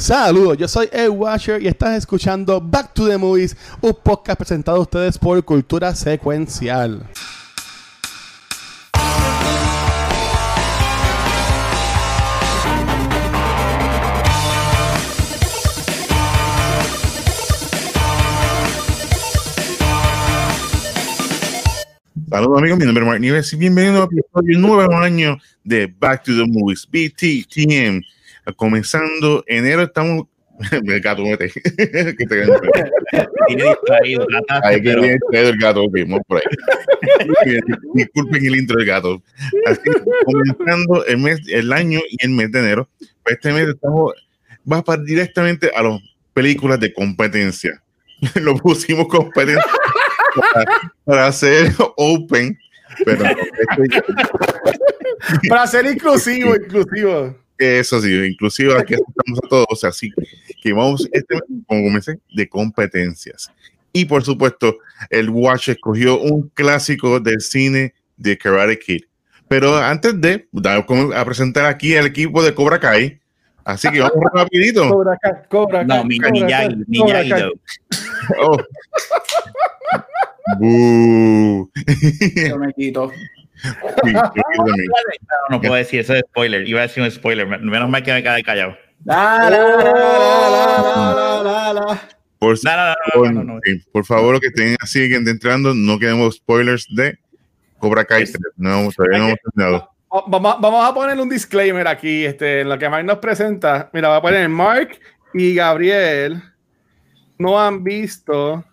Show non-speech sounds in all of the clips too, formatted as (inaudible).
Saludos, yo soy Ed Washer y estás escuchando Back to the Movies, un podcast presentado a ustedes por Cultura Secuencial. Saludos amigos, mi nombre es Mark Nieves y bienvenidos a episodio nuevo año de Back to the Movies, BTTM. Comenzando enero estamos... (laughs) el gato mete. (laughs) que te Tiene distraído, Ahí que viene el gato, ok, vamos por ahí. (laughs) Disculpen el intro del gato. Así comenzando el mes, el año y el mes de enero, pues este mes estamos, va para directamente a las películas de competencia. Lo pusimos competencia para, hacer open, pero para ser inclusivo, inclusivo. Eso sí, inclusive aquí estamos a todos, así que vamos, este, como comencé, de competencias. Y por supuesto, el Watch escogió un clásico del cine de Karate Kid. Pero antes de dar a presentar aquí al equipo de Cobra Kai, así que vamos (laughs) rapidito. Cobra Kai, Cobra Kai. No, mi, Miyagi, Miyagi. Oh. (laughs) Yo me quito. No, puedo decir eso es spoiler. Iba a decir un spoiler. Menos mal que me quedé callado. Por, por favor, lo que estén así entrando, no queremos spoilers de Cobra Kai. No, todavía no hemos terminado. Vamos, vamos, a poner un disclaimer aquí, este, en lo que Mike nos presenta. Mira, va a poner Mark y Gabriel no han visto,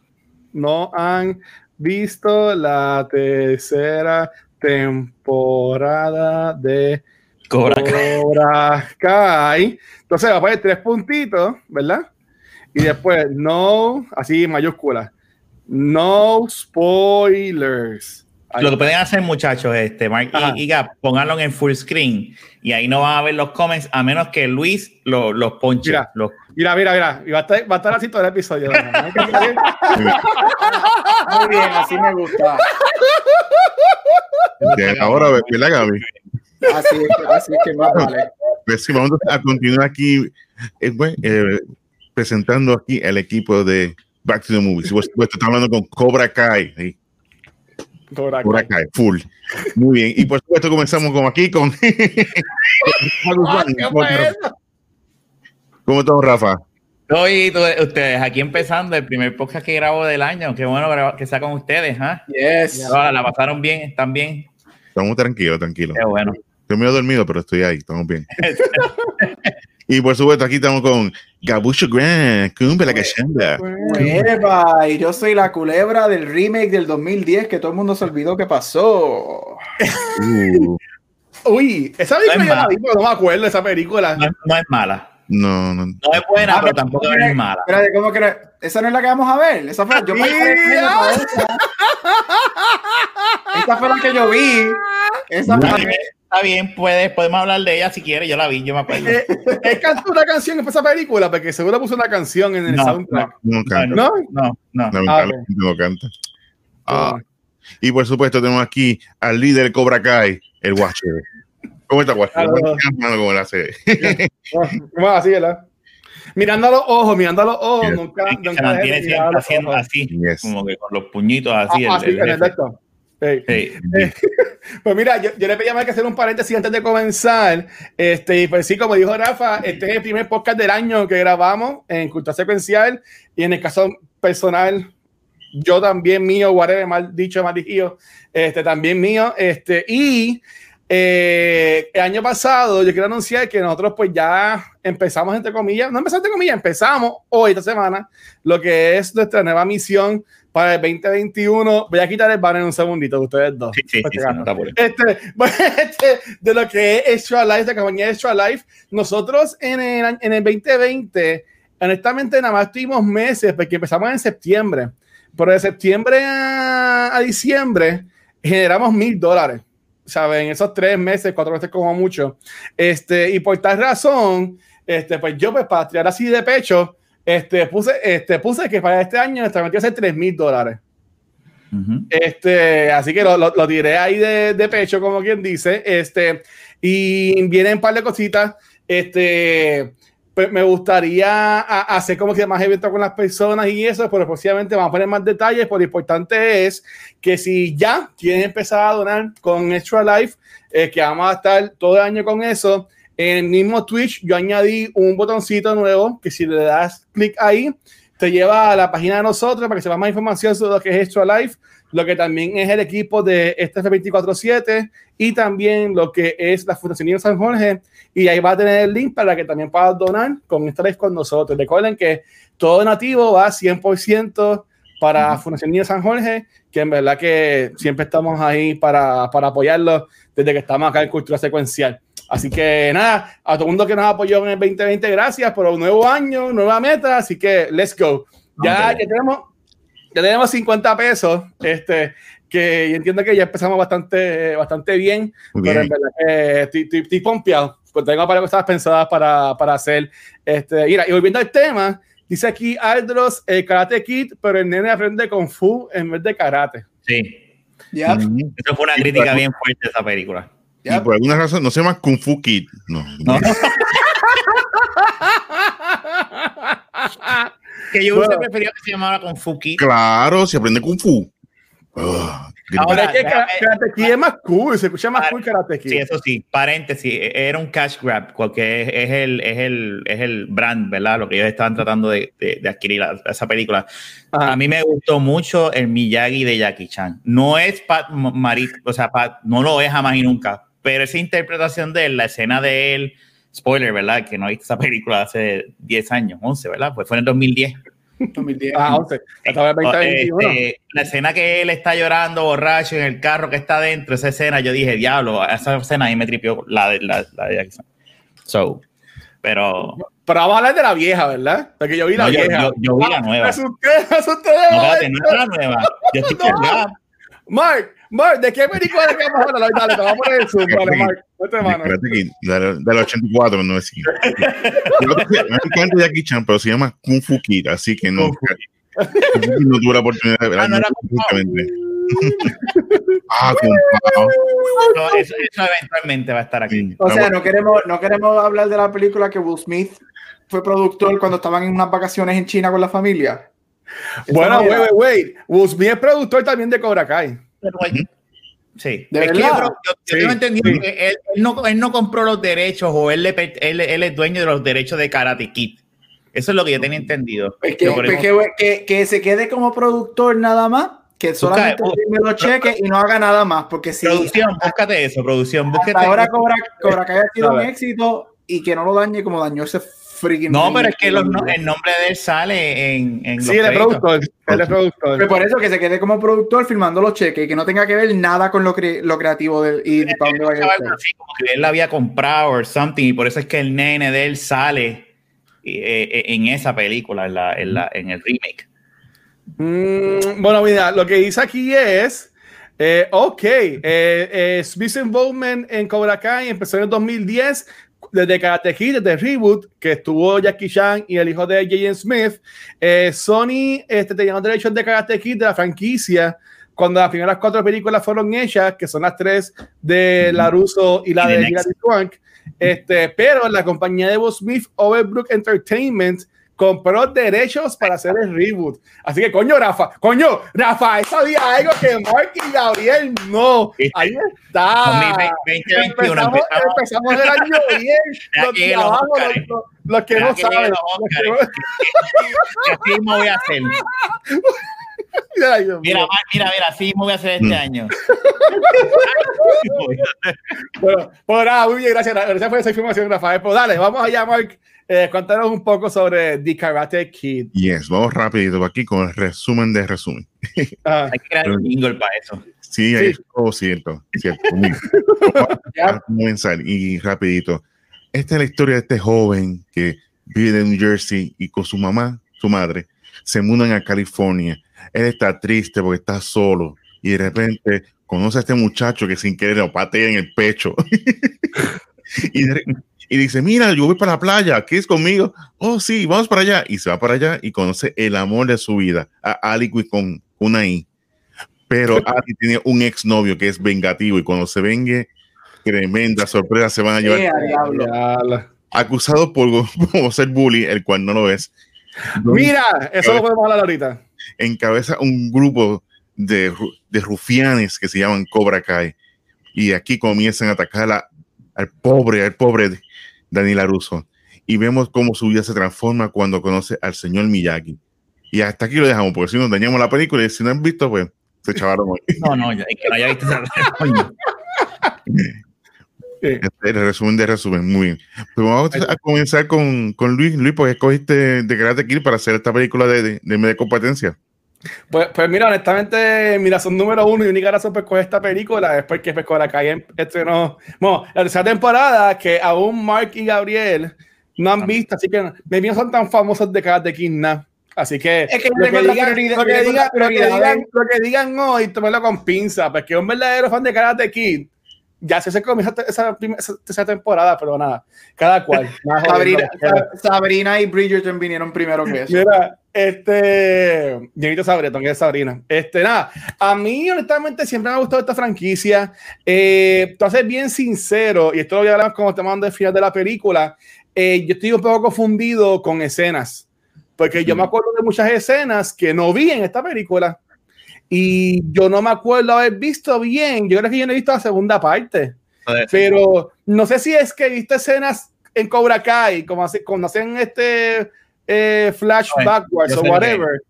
no han visto la tercera temporada de Cobra Kai. Entonces va a poner tres puntitos, ¿verdad? Y después, no, así mayúscula, no spoilers. Lo que pueden hacer, muchachos, este, Mark y, Gap, pónganlo en full screen y ahí no van a ver los comments a menos que Luis los ponche. Mira, mira, mira, mira. Y va a estar, va a estar así todo el episodio. (laughs) Muy bien, así me gusta. ahora, ¿verdad, Gaby? Así es, así es que más vale. Pues sí, vamos a continuar aquí eh, eh, presentando aquí el equipo de Back to the Movies. Pues, pues, estamos hablando con Cobra Kai. ¿sí? Cobra Kai. full. Muy bien. Y por supuesto comenzamos como aquí con... (laughs) ¿Cómo estamos, Rafa? Hoy ustedes aquí empezando el primer podcast que grabo del año. Qué bueno que sea con ustedes, ¿ah? Yes. la pasaron bien, están bien. Estamos tranquilos, tranquilos. Qué bueno. Estoy medio dormido, pero estoy ahí, estamos bien. (laughs) y por supuesto, aquí estamos con Gabucho Grant, cumbe la cachanda. y yo soy la culebra del remake del 2010 que todo el mundo se olvidó que pasó. Uh. Uy, esa película no, la vi, no me acuerdo de esa película. No, es mala. No, no. No es buena, ah, pero tampoco es mala. Espérate, ¿cómo que esa no es la que vamos a ver? Esa fue, yo me esa. esa fue la que yo vi. Esa fue Está bien, puedes, podemos hablar de ella si quieres. Yo la vi, yo me acuerdo. Eh, ¿Es cantó una canción en esa película? Porque seguro puso una canción en el soundtrack. No, no, no. No, no. no. Ah, no canta. Ah. Y por supuesto, tenemos aquí al líder Cobra Kai, el Watcher. ¿Cómo está, Watcher? ¿Cómo la hace? (laughs) ¿Cómo así, verdad? Mirando a los ojos, mirando a los ojos, nunca. nunca se mantiene siempre haciendo así, como que con los puñitos así. Ah, así, el, el, (laughs) pues mira, yo, le pedí a que hacer un paréntesis antes de comenzar. Este, y pues sí, como dijo Rafa, este es el primer podcast del año que grabamos en Cultura Secuencial. Y en el caso personal, yo también mío, whatever, mal dicho, mal dicho, este, también mío. Este, y eh, el año pasado, yo quiero anunciar que nosotros, pues ya empezamos, entre comillas, no empezamos entre comillas, empezamos hoy, esta semana, lo que es nuestra nueva misión para el 2021. Voy a quitar el banner un segundito de ustedes dos. Sí, sí, este, (laughs) este, de lo que es Extra Life, de la compañía Extra Life, nosotros en el, en el 2020, honestamente, nada más tuvimos meses, porque empezamos en septiembre. Pero de septiembre a, diciembre generamos mil dólares. ¿Saben? Esos tres meses, cuatro meses como mucho. Este, y por tal razón, este, pues yo, pues para tirar así de pecho, este, puse, este, puse que para este año nuestra meta a ser 3 mil dólares. este, así que lo, lo, tiré ahí de, de, pecho, como quien dice. Este, y vienen un par de cositas. Este, pues me gustaría hacer como que más eventos con las personas y eso, pero posiblemente vamos a poner más detalles, pero lo importante es que si ya quieren empezar a donar con Extra Life, eh, que vamos a estar todo el año con eso, en el mismo Twitch yo añadí un botoncito nuevo que si le das clic ahí, te lleva a la página de nosotros para que sepa más información sobre lo que es Extra Life, lo que también es el equipo de este F247 y también lo que es la Fundación Niño San Jorge. Y ahí va a tener el link para que también puedas donar con Extra Life con nosotros. Recuerden que todo nativo va 100% para Fundación Niño San Jorge, que en verdad que siempre estamos ahí para, para apoyarlo desde que estamos acá en Cultura Secuencial. Así que nada, a todo el mundo que nos apoyó en el 2020, gracias por un nuevo año, nueva meta. Así que let's go. Ya, tenemos, ya tenemos 50 pesos. Este, que entiendo que ya empezamos bastante, bastante bien, pero en verdad que estoy, estoy, pompeado. Pues tengo para cosas pensadas para, para hacer. Este, mira, y volviendo al tema, dice aquí Aldros, el Karate Kid, pero el nene aprende Kung Fu en vez de karate. Sí. ya Eso fue una crítica bien fuerte esa película. Y por alguna razón no se llama Kung Fu Kid. No. (laughs) que yo hubiese preferido que se llamara Kung Fu Kid. Claro, se aprende Kung Fu. Ahora es que Karate Kid es más cool, se escucha más cool Karate Kid. Sí, eso sí, paréntesis, e-, era un cash grab, porque es, el, es, el, es el brand, ¿verdad? Lo que ellos estaban tratando de, de, adquirir esa película. A mí me gustó mucho el Miyagi de Jackie Chan. No es Pat Marit, o sea, Pat, no lo es jamás y nunca, pero esa interpretación de él, la escena de él, spoiler, ¿verdad? Que no he visto esa película hace 10 años, 11, ¿verdad? Pues fue en el 2010. 2010. Ah, 11. Este, la escena que él está llorando borracho en el carro que está dentro, esa escena, yo dije, diablo, esa escena ahí me tripió la de, la, la de So, pero. Pero vamos a hablar de la vieja, ¿verdad? Porque yo vi la vieja. Yo, yo, vi la nueva. Me asusté, me asusté. No, espérate, no la nueva. Yo estoy (laughs) no. Mark, Mark, ¿de qué película de qué vamos a hablar? Dale, te vamos a poner el zoom. Dale, Mark, vete mano. Del 84, no es Me encanta Jackie Chan, pero se llama Kung Fu Kid, así que no. no tuve la oportunidad de verla. Ah, no era (laughs) ah, no, eso, eso, eventualmente va a estar aquí. O sea, no queremos, no queremos hablar de la película que Will Smith fue productor cuando estaban en unas vacaciones en China con la familia. Bueno, wait, wait, wait. Will Smith es productor también de Cobra Kai. Sí, es que yo, tengo entendido que él, no, él, no, compró los derechos o él, él, él, es dueño de los derechos de Karate Kid. Eso es lo que yo tenía entendido. Es que, que, que, se quede como productor nada más, que solamente me los cheques y no haga nada más. Porque si. Producción, búscate eso, producción. Búscate ahora Cobra, Cobra Kai ha sido un éxito y que no lo dañe como dañó ese no, pero es que el nombre de él sale en, en Sí, el productor. El productor. Pero por eso que se quede como productor firmando los cheques y que no tenga que ver nada con lo, lo creativo del y para dónde vaya así, como que él la había comprado o something y por eso es que el nene de él sale eh, eh, en esa película, en, la, en, la, en el remake. Mm, bueno, mira, lo que dice aquí es. Eh, ok, eh, eh, Smith Involvement en Cobra Kai empezó en el 2010 desde Karate Kid, desde Reboot, que estuvo Jackie Chan y el hijo de Jaden Smith, eh, Sony este, tenía los derechos de Karate Kid de la franquicia cuando las primeras cuatro películas fueron hechas, que son las tres de LaRusso y la de Hilary Swank, este, pero la compañía de Will Smith, Overbrook Entertainment, compró derechos para hacer el reboot. Así que, coño, Rafa, coño, Rafa, sabía algo que Mark y Gabriel no. Ahí está. 2021 empezamos, empezamos, el año (laughs) bien. los que, abajo, los, los, que no saben. Así me (laughs) voy a hacer. (laughs) (laughs) mira, mira, mira, así me voy a hacer este mm. año. (laughs) bueno, pues nada, muy bien, gracias. Gracias por esa información, Rafael. Pues dale, vamos allá, Mark. Eh, cuéntanos un poco sobre The Karate Kid. Yes, vamos rapidito aquí con el resumen de resumen. Ah. Hay que crear un jingle para eso. Sí, sí. es todo cierto. cierto (laughs) a comenzar y rapidito. Esta es la historia de este joven que vive en New Jersey y con su mamá, su madre, se mudan a California. Él está triste porque está solo y de repente conoce a este muchacho que sin querer lo patea en el pecho. (laughs) y de, y dice, mira, yo voy para la playa, ¿qué es conmigo? Oh, sí, vamos para allá. Y se va para allá y conoce el amor de su vida, a Ali con una I. Pero (laughs) Ali tiene un exnovio que es vengativo y cuando se vengue, tremenda sorpresa se van a llevar. acusado por, (laughs) por ser bully, el cual no lo es. Mira, eso lo podemos hablar ahorita. Encabeza un grupo de, de rufianes que se llaman Cobra Kai. Y aquí comienzan a atacar a, al pobre, al pobre Daniel Russo. Y vemos cómo su vida se transforma cuando conoce al señor Miyagi. Y hasta aquí lo dejamos, porque si nos dañamos la película y si no han visto, pues se chavaron hoy. No, no, que no haya visto esa (laughs) Este, el resumen de resumen, muy bien. Pues vamos a comenzar con, con Luis. Luis, ¿por qué escogiste de Karate Kid para hacer esta película de, de, de media competencia? Pues, pues mira, honestamente, mira, son número uno y única razón por escoger esta película después que Pescora cae estrenó, bueno, la tercera temporada que aún Mark y Gabriel no han visto, así que me bien son tan famosos de Karate Kid, nada. Así que, Es que lo, que la digan, prioridad- lo, que la digan, lo, que prioridad digan, de- lo que digan hoy, tómelo con pinza, porque un verdadero fan de Karate Kid ya se comienza esa, esa, esa temporada, pero nada, cada cual. (laughs) Sabrina, Sabrina y Bridgerton vinieron primero que eso. Mira, este. Jenito Sabreton, que es Sabrina. Este, nada. A mí, honestamente, siempre me ha gustado esta franquicia. Eh, para ser bien sincero, y esto lo voy a hablar como te mando al final de la película, eh, yo estoy un poco confundido con escenas. Porque yo me acuerdo de muchas escenas que no vi en esta película. Y yo no me acuerdo haber visto bien. Yo creo que yo no he visto la segunda parte. Pero no sé si es que he visto escenas en Cobra Kai, como así, cuando hacen este eh, flash backwards o que whatever,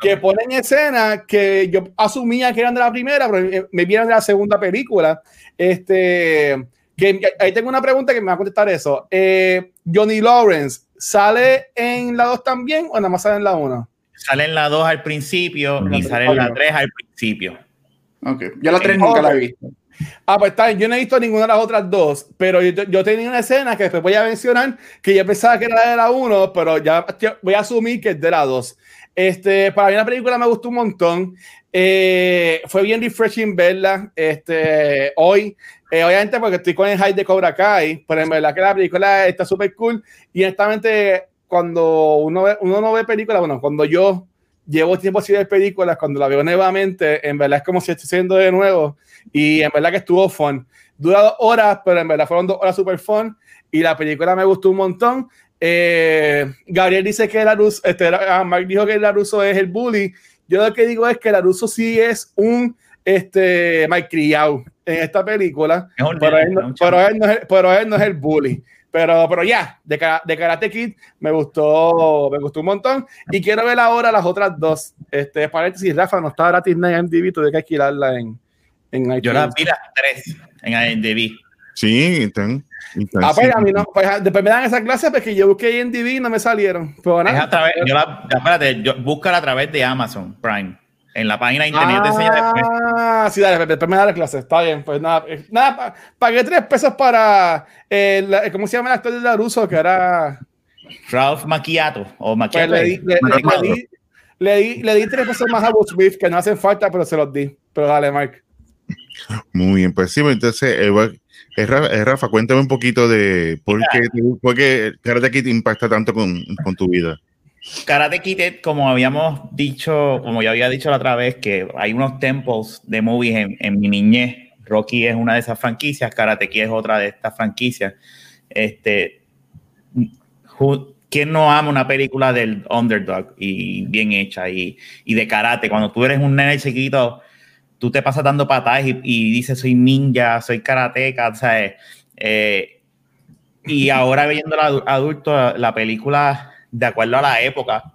que ponen escenas que yo asumía que eran de la primera, pero eh, me vieron de la segunda película. Este, que ahí tengo una pregunta que me va a contestar eso. Eh, Johnny Lawrence, ¿sale en la 2 también o nada más sale en la 1? Sale en la 2 al principio y sale en la 3 al principio. Ok. Yo la 3 nunca la he visto. Ah, pues está bien. Yo no he visto ninguna de las otras dos, pero yo, yo tenía una escena que después voy a mencionar que yo pensaba que era de la 1, pero ya voy a asumir que es de la 2. Este, para mí la película me gustó un montón. Eh, fue bien refreshing verla este, hoy. Eh, obviamente porque estoy con el hype de Cobra Kai, pero en verdad que la película está súper cool. Y honestamente, cuando uno, ve- uno no ve películas, bueno, cuando yo llevo tiempo sin ver películas, cuando la veo nuevamente, en verdad es como si siendo de nuevo. Y en verdad que estuvo fun. Dura dos horas, pero en verdad fueron dos horas super fun. Y la película me gustó un montón. Eh, Gabriel dice que Laruso, este, ah, Mark dijo que Laruso es el bully. Yo lo que digo es que Laruso sí es un este, malcriado en esta película. Pero él, no, pero, él no es, pero él no es el bully. Pero, pero ya, de, de Karate Kid me gustó, me gustó un montón. Y quiero ver ahora las otras dos. Este, paréntesis, Rafa, no está gratis en MDB, tuve que alquilarla en, en iTunes. Yo las vi las 3 en IMDb. Sí, están. Ah, pues a mí no, pues, ah, después me dan esa clase porque yo busqué en DB y no me salieron. Pero Es nada. a través, yo la, espérate, yo, búscala a través de Amazon Prime. En la página de internet yo te enseño después. Ah, sí, dale, después me da la clase. Está bien, pues nada. eh, nada pa- pagué tres pesos para. eh, la- ¿Cómo se llama el actor de Laruso? Que era. Ralph Macchiato o Pues Macchiato. le, di, le, di, le, di, le di tres pesos más a Will Smith que no hacen falta, pero se los di. Pero dale, Mark. Muy bien, pues sí, entonces, eh, bueno, eh, Rafa, eh, Rafa, cuéntame un poquito de por qué, te- por qué Karate Kid impacta tanto con, con tu vida. Karate Kid, como habíamos dicho, como ya había dicho la otra vez, que hay unos tempos de movies en, en mi niñez. Rocky es una de esas franquicias, Karate Kid es otra de estas franquicias. Este, ¿Quién no ama una película del underdog y bien hecha y, y de karate? Cuando tú eres un nene chiquito, tú te pasas dando patadas y, y dices soy ninja, soy karateca, ¿sabes? Eh, y ahora viendo la adulto la película de acuerdo a la época,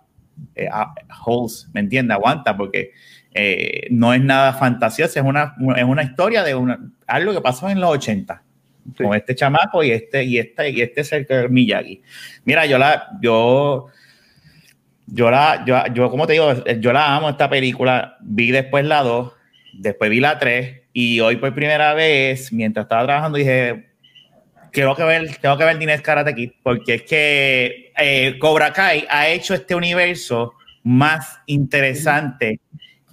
eh, a- holds, ¿me entiendes? Aguanta porque eh, no es nada fantasioso, es una, es una historia de una, algo que pasó en los 80 Sí. con este chamaco y este y este y este es el Miyagi. Mira, yo la yo yo la yo, yo como te digo, yo la amo esta película, vi después la 2, después vi la 3 y hoy por primera vez mientras estaba trabajando dije Quiero que ver, tengo que ver Dinés Karate Kid, porque es que eh, Cobra Kai ha hecho este universo más interesante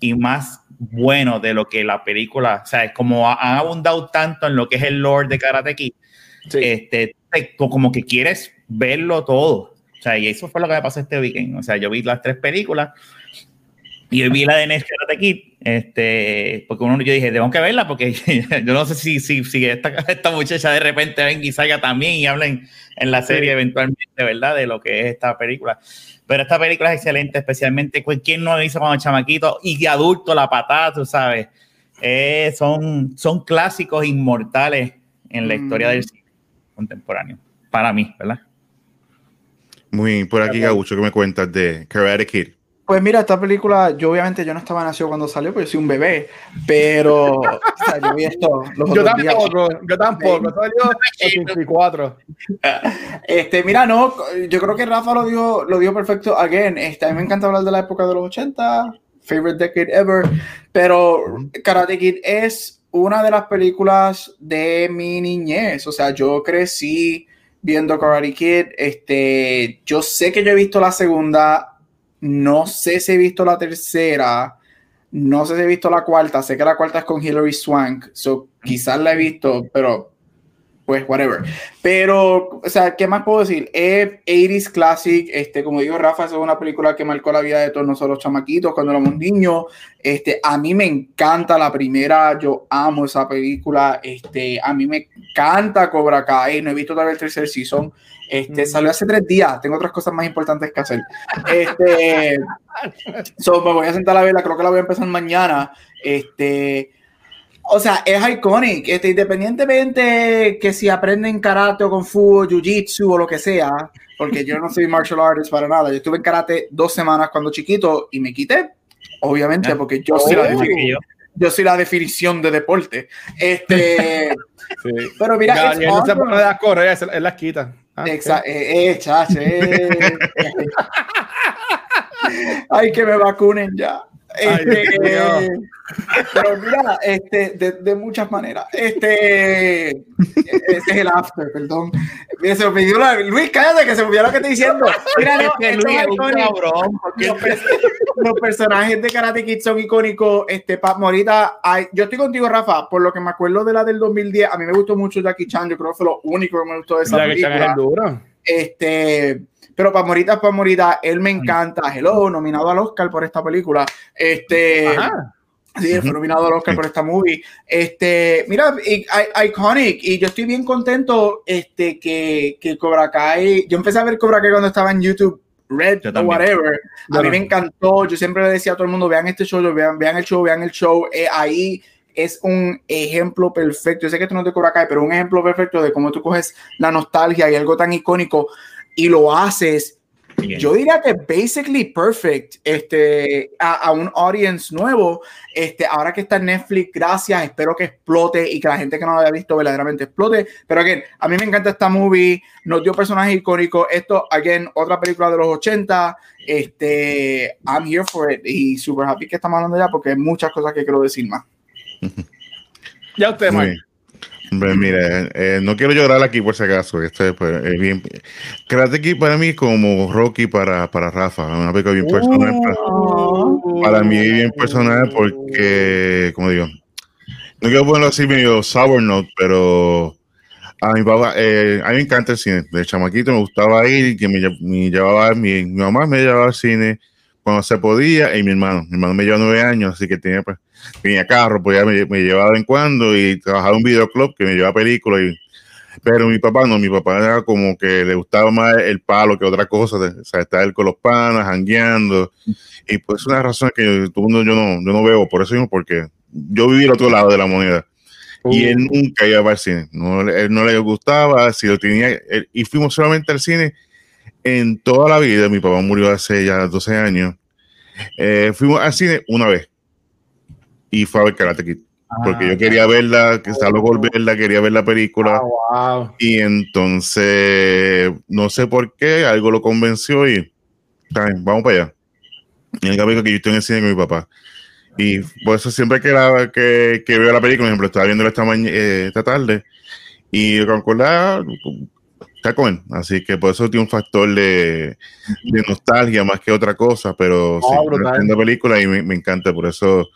y más bueno de lo que la película, o sea, es como ha- han abundado tanto en lo que es el lore de Karate Kid, Sí. este, te- como que quieres verlo todo. O sea, y eso fue lo que me pasó este weekend. O sea, yo vi las tres películas Y yo vi la de Next Karate Kid, este, porque uno, yo dije, tengo que verla porque (laughs) yo no sé si, si, si esta, esta, muchacha de repente venga y salga también y hablen en la serie eventualmente, ¿verdad? De lo que es esta película. Pero esta película es excelente, especialmente quien no lo hizo cuando chamaquito y de adulto, la patada, tú sabes. Eh, son, son clásicos inmortales en la historia del cine contemporáneo, para mí, ¿verdad? Muy bien, por aquí, Gabucho, ¿qué me cuentas de Karate Kid? Pues mira, esta película, yo obviamente yo no estaba nacido cuando salió, porque soy un bebé, pero (laughs) o sea, yo vi esto. Los yo, tampoco, yo tampoco, salió (laughs) en 24. Este, mira, no, yo creo que Rafa lo dio, lo dio perfecto. Again, este, a mí me encanta hablar de la época de los 80, favorite decade ever, pero Karate Kid es una de las películas de mi niñez, o sea, yo crecí viendo Karate Kid, este, yo sé que yo he visto la segunda, no sé si he visto la tercera. No sé si he visto la cuarta. Sé que la cuarta es con Hilary Swank. So, quizás la he visto, pero pues whatever. Pero, o sea, ¿qué más puedo decir? Es 80s Classic, este, como digo, Rafa, es una película que marcó la vida de todos nosotros chamaquitos cuando éramos niños. Este, a mí me encanta la primera, yo amo esa película. Este, a mí me encanta Cobra Kai, no he visto todavía el tercer season. Este, salió hace tres días, tengo otras cosas más importantes que hacer. Este, (laughs) so, me voy a sentar a verla, creo que la voy a empezar mañana. Este, o sea, es iconic, este, independientemente que si aprenden karate o kung fu o jiu-jitsu o lo que sea, porque yo no soy martial artist para nada, yo estuve en karate dos semanas cuando chiquito y me quité, obviamente, porque yo soy la definición, yo soy la definición de deporte. Este, (laughs) pero mira, no se pone a correr, él las quita. Ah, Exacto, eh, eh, chache. (laughs) Ay, que me vacunen ya. Este, pero mira, este, de, de, muchas maneras. Este, ese es el after, perdón. Mira, se me pidió la, Luis, cállate, que se me olvidó lo que estoy diciendo. Mira, no, es Luis es un cabrón. Los, los, personajes de Karate Kid son icónicos. Este, pa, Morita, ay, yo estoy contigo, Rafa, por lo que me acuerdo de la del 2010. A mí me gustó mucho Jackie Chan. Yo creo que fue lo único que me gustó de esa Jackie película. Chan es duro. Este, pero para Morita, para Morita, él me encanta. Hello, nominado al Oscar por esta película. Este. Ajá. Sí, fue nominado al Oscar por esta movie. Este, mira, iconic. Y yo estoy bien contento este, que, que Cobra Kai. Yo empecé a ver Cobra Kai cuando estaba en YouTube Red o whatever. A mí me encantó. Yo siempre le decía a todo el mundo: vean este show, vean, vean el show, vean el show. Eh, ahí es un ejemplo perfecto. Yo sé que esto no te Cobra Kai, pero un ejemplo perfecto de cómo tú coges la nostalgia y algo tan icónico y lo haces, yo diría que basically perfect este, a, un audience nuevo. Este, ahora que está en Netflix, gracias. Espero que explote y que la gente que no lo haya visto verdaderamente explote. Pero again, a mí me encanta esta movie. Nos dio personajes icónicos. Esto, again, otra película de los 80. Este, I'm here for it. Y super happy que estamos hablando ya porque hay muchas cosas que quiero decir más. ya usted, Mike. Hombre, mira, eh, no quiero llorar aquí por si acaso. Esto es, pues, es bien. Karate Kid para mí como Rocky para, para Rafa. Una película bien personal. Para, para mí bien personal porque, como digo, no quiero ponerlo así medio sour note, pero a mi papá, eh, a mí me encanta el cine. De chamaquito me gustaba ir, que me, me llevaba, mi, mi mamá me llevaba al cine cuando se podía, y mi hermano. Mi hermano me lleva nueve años, así que tenía pues tenía carro, pues ya me, me, llevaba de vez en cuando y trabajaba en un videoclub que me llevaba películas. Y, pero mi papá no, mi papá era como que le gustaba más el palo que otra cosa, o sea, estar con los panas, jangueando. Y pues es una razón que yo, yo, no, yo no veo, por eso mismo, porque yo viví el otro lado de la moneda. Y él uh. nunca iba al cine, no, él no le gustaba, si lo tenía, y fuimos solamente al cine en toda la vida. Mi papá murió hace ya 12 años. Eh, fuimos al cine una vez y fue a ver Karate Kid. porque yo ah, quería verla, que estaba por verla, quería ver la película. Ah, y entonces, no sé por qué, algo lo convenció y vamos para allá. Y el capítulo que yo estoy en el cine con mi papá. Y por eso siempre que, que, que, veo la película, por ejemplo, estaba viendo esta, eh, esta tarde y con está con él. Así que por eso tiene un factor de, de nostalgia más que otra cosa, pero sí, la película y me, me encanta, por eso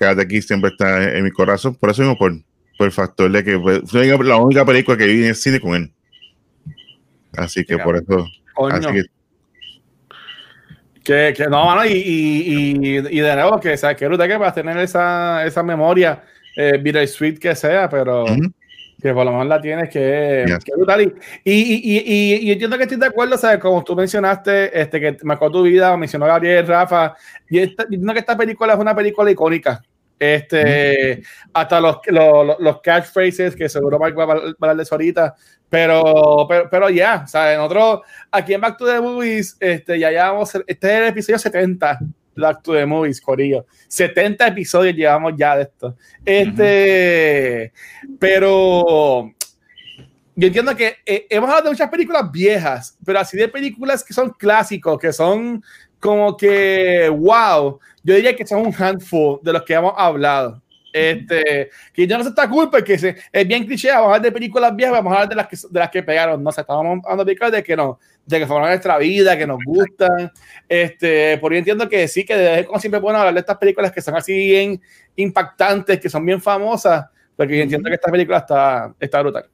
Karate aquí siempre está en mi corazón, por eso mismo, por, por el factor de que fue la única película que vi en el cine con él. Así que por eso. Así que, Que, que no, mano, y, y, y, y, de nuevo, que, ¿sabes? que brutal que para tener esa, esa memoria, eh, sweet que sea, pero que por lo menos la tienes, que, que brutal. Y, y, y, entiendo que estoy de acuerdo, ¿sabes? Como tú mencionaste, este, que marcó tu vida, mencionó Gabriel, Rafa, y entiendo que esta película es una película icónica. Este, hasta los, los, los, catchphrases, que seguro va a hablar de eso ahorita, pero, pero, pero ya, ¿sabes? Nosotros aquí en Back to the Movies, este, ya llevamos, este es el episodio 70 de Back to the Movies, Corillo. 70 episodios llevamos ya de esto. Este, pero yo entiendo que eh, hemos hablado de muchas películas viejas, pero así de películas que son clásicos, que son como que, wow, yo diría que son un handful de los que hemos hablado. Este, que ya no se está cool porque es bien cliché, vamos a hablar de películas viejas, vamos a hablar de las que, de las que pegaron, no sé, estábamos hablando de que no, de que forman nuestra vida, que nos gustan, este, por yo entiendo que sí, que es como siempre bueno hablar de estas películas que son así bien impactantes, que son bien famosas, porque yo entiendo que esta película está, está brutal.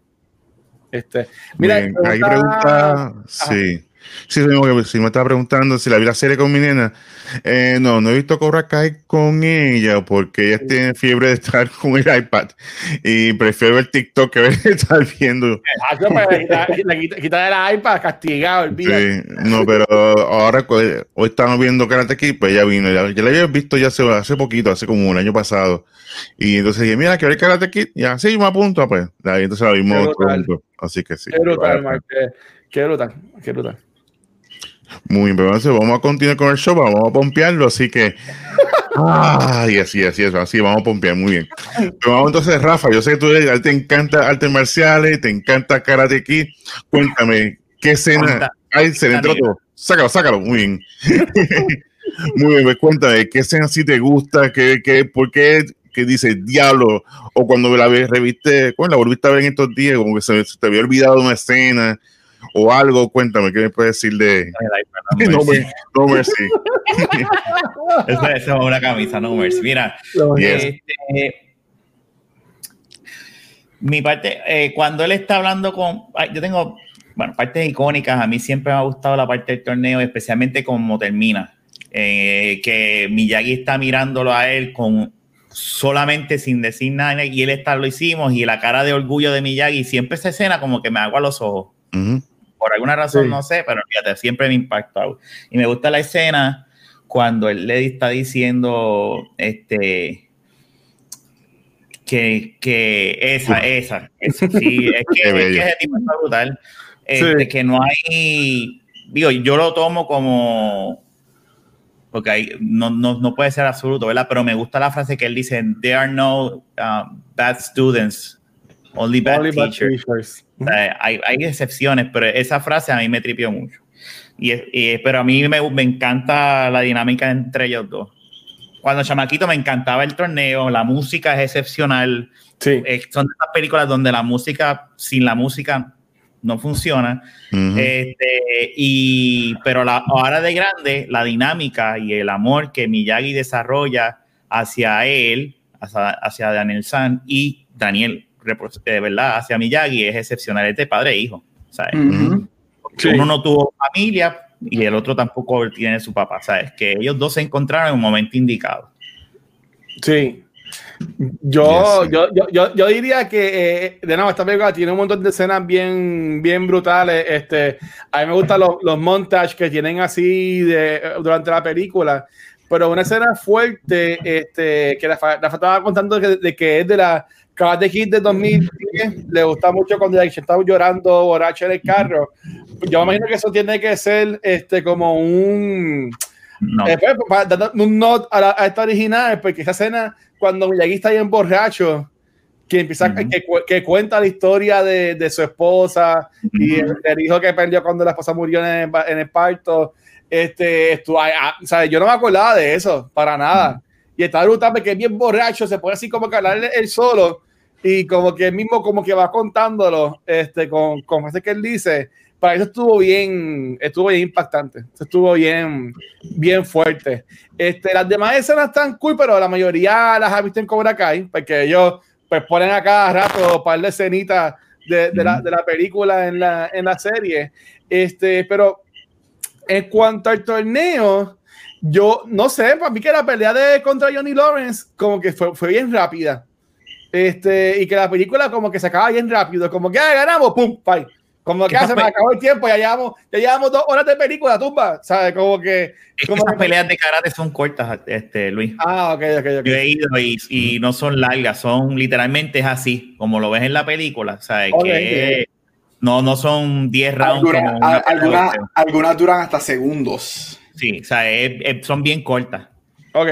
Este, mira, bien, hay pregunta, sí. Sí, si me estaba preguntando si la vi la serie con mi nena. Eh, no, no he visto Cobra Kai con ella porque ella tiene fiebre de estar con el iPad y prefiero el TikTok que (laughs) ver estar viendo. Ah, quita el iPad, castigado, Sí, no, pero ahora hoy estamos viendo Karate Kid, pues ella vino. Ya, la había visto ya hace, hace poquito, hace como un año pasado. Y entonces dije, mira, que ver Karate Kid. Ya, sí, me apunto, pues. Y entonces la vimos. Así que sí. Qué brutal, Qué brutal, qué brutal. Muy bien, pero vamos a continuar con el show, vamos a pompearlo, así que. Ay, así, así, así, vamos a pompear, muy bien. Pero vamos entonces, Rafa, yo sé que tú te encanta artes marciales, te encanta karate aquí. Cuéntame, ¿qué escena? Ay, se le entró todo. Sácalo, sácalo, muy bien. (laughs) muy bien, pues cuéntame, ¿qué escena sí te gusta? ¿Qué, qué, ¿Por qué que dice diablo? O cuando la reviste, cuando la volviste a ver en estos días, como que se, se te había olvidado una escena o algo, cuéntame, ¿qué me puedes decir de No Mercy? No, Mercy. (laughs) esa, es una camisa, No Mercy. Mira, este, mi parte, eh, cuando él está hablando con, yo tengo, bueno, partes icónicas, a mí siempre me ha gustado la parte del torneo, especialmente como termina, eh, que Miyagi está mirándolo a él con solamente sin decir nada y él está, lo hicimos y la cara de orgullo de Miyagi, siempre esa escena como que me hago a los ojos. Por alguna razón, no sé, pero fíjate, siempre me impacta. Y me gusta la escena cuando el Lady está diciendo, este, que, que esa, esa, sí, (laughs) es que, ese tipo está brutal. Este, que no hay, digo, yo lo tomo como, porque hay, no, no, no, puede ser absoluto, ¿verdad? Pero me gusta la frase que él dice, there are no uh, bad students, only bad teachers hay, hay, excepciones, pero esa frase a mí me tripió mucho. Y, pero a mí me, me, encanta la dinámica entre ellos dos. Cuando chamaquito me encantaba el torneo, la música es excepcional. Sí. Eh, son esas películas donde la música, sin la música, no funciona. este, y, pero la, ahora de grande, la dinámica y el amor que Miyagi desarrolla hacia él, hacia, hacia Daniel San y Daniel de verdad hacia Miyagi es excepcional, es de padre e hijo. ¿sabes? Uno no tuvo familia y el otro tampoco tiene su papá. ¿Sabes? Que ellos dos se encontraron en un momento indicado. Sí. Yo, yo, yo, yo, diría que, eh, de nuevo, esta película tiene un montón de escenas bien, bien brutales. Este, a mí me gustan los, los montages que tienen así de, durante la película. Pero una escena fuerte este, que la, la estaba contando de que es de la Karate Kid de 2010 le gusta mucho cuando Jackie estaba llorando borracho en el carro. Yo me imagino que eso tiene que ser este como un no. Eh, pues, un not a, esta original, porque esa escena cuando Miyagi está ahí en borracho, que empieza que, que, cuenta la historia de, de su esposa y el, hijo que perdió cuando la esposa murió en el, en el parto. Este, esto, ah, o sea, yo no me acordaba de eso para nada. Y está brutal porque es bien borracho, se puede así como que hablar él solo y como que él mismo como que va contándolo este, con, con ese que él dice, para eso estuvo bien, estuvo bien impactante, estuvo bien, bien fuerte. Este, las demás escenas están cool, pero la mayoría las ha visto en Cobra Kai, porque ellos pues ponen a cada rato un par de escenitas de, de, la, de la, película en la, en la serie. Este, pero en cuanto al torneo, yo no sé, para mí que la pelea de contra Johnny Lawrence como que fue, fue bien rápida. Este, y que la película como que se acaba bien rápido, como que ah, ganamos, pum, bye. Como que ah, se me acabó el tiempo, ya llevamos, ya llevamos dos horas de película, tumba, ¿sabes? Como que. como esas peleas de karate son cortas, este, Luis. Ah, ok, ok, ok. Yo he ido y, y, no son largas, son literalmente es así, como lo ves en la película, ¿sabes? Okay, que no, no son 10 rounds. Algunas alguna, alguna duran hasta segundos. Sí, o sea, es, es, son bien cortas. Ok.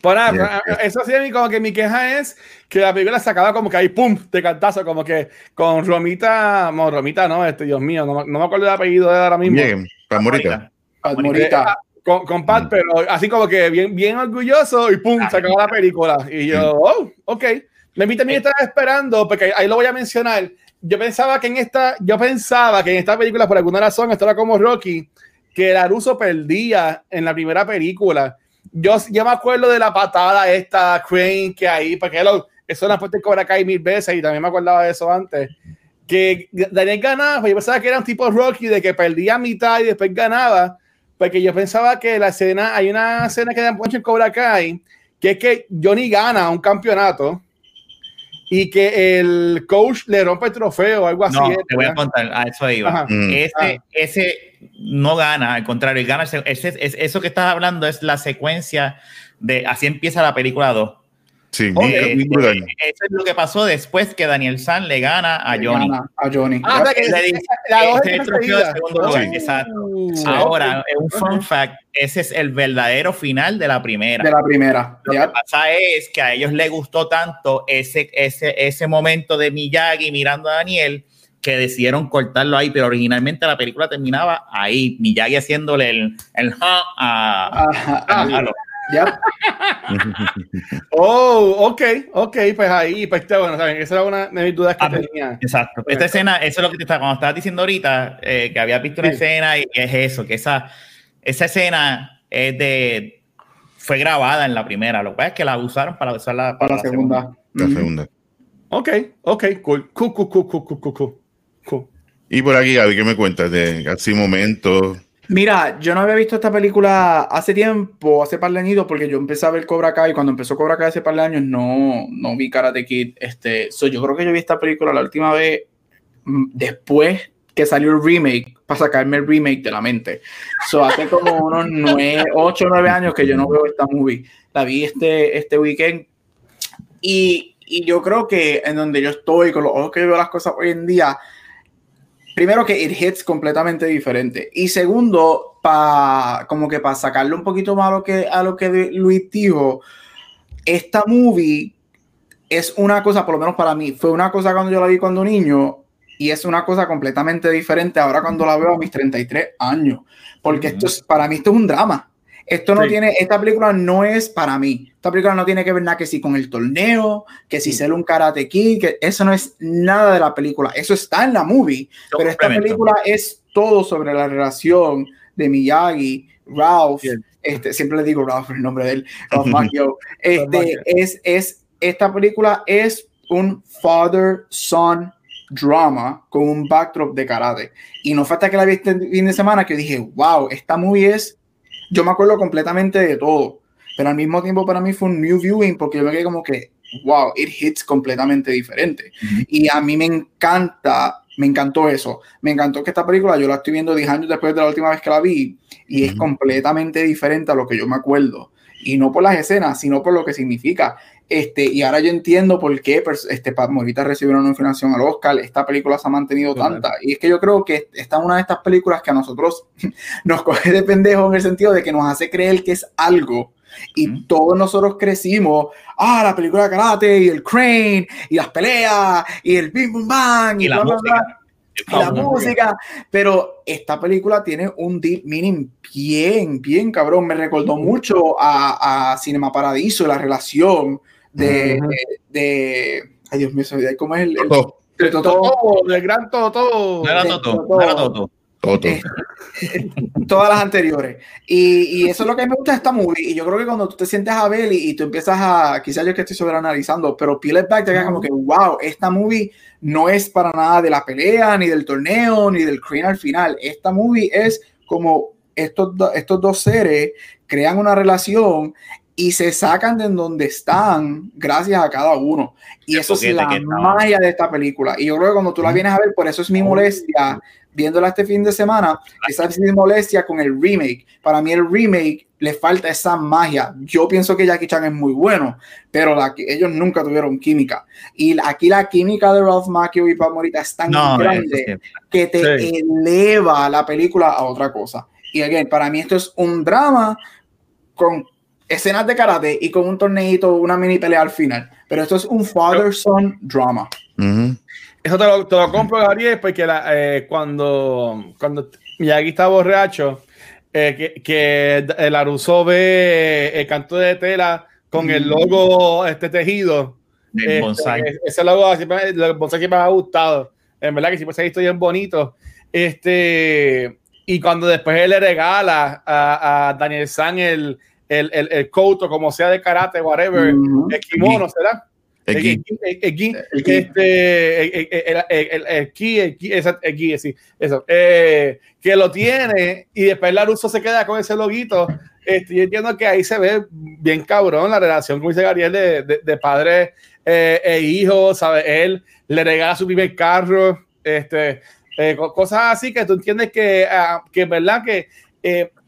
Pues nada, eso sí, como que mi queja es que la película se acaba como que ahí, pum, de cantazo, como que con Romita, no, Romita no, este, Dios mío, no, no me acuerdo el apellido de ahora mismo. Bien, Palmorita. Palmorita. Con, con Pat, mm. pero así como que bien, bien orgulloso y pum, se acaba la película. Y yo, mm. oh, ok. Me también estaba esperando, porque ahí lo voy a mencionar. Yo pensaba que en esta, yo pensaba que en esta película, por alguna razón, esto era como Rocky, que Laruso perdía en la primera película yo, yo me acuerdo de la patada esta Crane que ahí, porque lo, eso la puesto Cobra Kai mil veces y también me acordaba de eso antes. Que Daniel ganaba, pues yo pensaba que era un tipo Rocky de que perdía mitad y después ganaba, porque yo pensaba que la escena, hay una escena que dan mucho en Cobra Kai, que es que Johnny gana un campeonato y que el coach le rompe el trofeo o algo así. No, te voy a contar, a eso iba. Mm. Ese, ah. ese no gana, al contrario, gana, ese, es, eso que estás hablando es la secuencia de, así empieza la película 2. Sí, eh, eh, eso es lo que pasó después que Daniel San le gana a Johnny. a Johnny. Ah, que le dice, este es el trofeo de segundo lugar. Exacto. Ahora, un fun fact, ese es el verdadero final de la primera. De la primera. Lo que pasa es que a ellos les gustó tanto ese, ese, ese momento de Miyagi mirando a Daniel que decidieron cortarlo ahí, pero originalmente la película terminaba ahí, Miyagi haciéndole el, el a, a, a, ya. (laughs) oh, ok, ok, pues ahí, pues bueno, ¿saben? esa era una de mis dudas que ah, tenía. Exacto. Esta escena, eso es lo que te estaba, cuando estabas diciendo ahorita, eh, que había visto una escena y es eso, que esa, esa escena es de, fue grabada en la primera, lo que pasa es que la usaron para usarla para, para la, segunda. La segunda. Ok, ok, cool, cool, cool, cool, cool, cool, cool. cool. Y por aquí, Gaby, ¿qué me cuentas de así momentos? Mira, yo no había visto esta película hace tiempo, hace par de años, porque yo empecé a ver Cobra Kai y cuando empezó Cobra Kai hace par de años no, no vi Karate Kid. Este, so yo creo que yo vi esta película la última vez mm, después que salió el remake, para sacarme el remake de la mente. So hace como unos 9, 8 o 9 años que yo no veo esta movie. La vi este, este weekend y, y yo creo que en donde yo estoy, con los ojos que veo las cosas hoy en día, primero que it hits completamente diferente. Y segundo, para como que para sacarle un poquito más a lo que, a lo que Luis dijo, esta movie es una cosa, por lo menos para mí, fue una cosa cuando yo la vi cuando niño y es una cosa completamente diferente ahora cuando la veo a mis 33 años. Porque esto es, para mí esto es un drama. Esto no tiene, esta película no es para mí. Esta película no tiene que ver nada que si con el torneo, que si ser un karate kid, que eso no es nada de la película. Eso está en la movie, pero esta película es todo sobre la relación de Miyagi, Ralph, este, siempre le digo Ralph el nombre de él, (laughs) Ralph Macchio. Este, es, es, esta película es un father-son drama con un backdrop de karate. Y no fue hasta que la vi este fin de semana que dije, wow, esta movie es yo me acuerdo completamente de todo, pero al mismo tiempo para mí fue un new viewing porque yo me quedé como que, wow, it hits completamente diferente. Y a mí me encanta, me encantó eso. Me encantó que esta película yo la estoy viendo 10 años después de la última vez que la vi y es completamente diferente a lo que yo me acuerdo. Y no por las escenas, sino por lo que significa. Este, y ahora yo entiendo por qué este, Pat Morita recibió una nominación al Oscar. Esta película se ha mantenido tanta. Y es que yo creo que esta es una de estas películas que a nosotros (laughs) nos coge de pendejo en el sentido de que nos hace creer que es algo. Y todos nosotros crecimos, ah, la película de karate y el crane y las peleas y el bim bum bang y, la música. Y la música, pero esta película tiene un deep meaning bien, bien cabrón. Me recordó mucho a, a Cinema Paradiso, la relación de, de, ay Dios mío, ¿cómo es el, el de Toto, del gran Toto, era Toto, era Toto. Toto. Eh, (laughs) todas las anteriores. Y, y, eso es lo que me gusta de esta movie. Y yo creo que cuando tú te sientes a ver y, y tú empiezas a, quizás yo que estoy sobreanalizando, pero peel it back, te como que, wow, esta movie no es para nada de la pelea, ni del torneo, ni del crane al final. Esta movie es como estos, estos dos seres crean una relación y se sacan de donde están gracias a cada uno. Y eso es la magia de esta película. Y yo creo que cuando tú la vienes a ver, por eso es mi molestia viéndola este fin de semana, esa es mi molestia con el remake. Para mí el remake le falta esa magia. Yo pienso que Jackie Chan es muy bueno, pero ellos nunca tuvieron química. Y aquí la química de Ralph Macchio y Pam Morita es tan grande que te eleva la película a otra cosa. Y again, para mí esto es un drama con escenas de karate y con un torneito, una mini pelea al final. Pero esto es un father-son drama. Eso te lo, te lo compro, Gabriel, porque la, eh, cuando, cuando Miyagi está borracho, eh, que, que el Aruso ve el canto de tela con el logo este tejido. El este, bonsai. Ese logo siempre, el bonsai siempre me ha gustado. En verdad que siempre se ha visto bien bonito. Este, y cuando después él le regala a, a Daniel San el, el, el, el couto, como sea de karate, whatever, el kimono, ¿será? El sí, eso. Eh, que lo tiene y después Laruso se queda con ese loguito. Estoy entiendo que ahí se ve bien cabrón la relación, como dice Gabriel, de, de, padre eh, e hijo, ¿sabes? Él le regala su primer carro, este, eh, cosas así que tú entiendes que, uh, que verdad que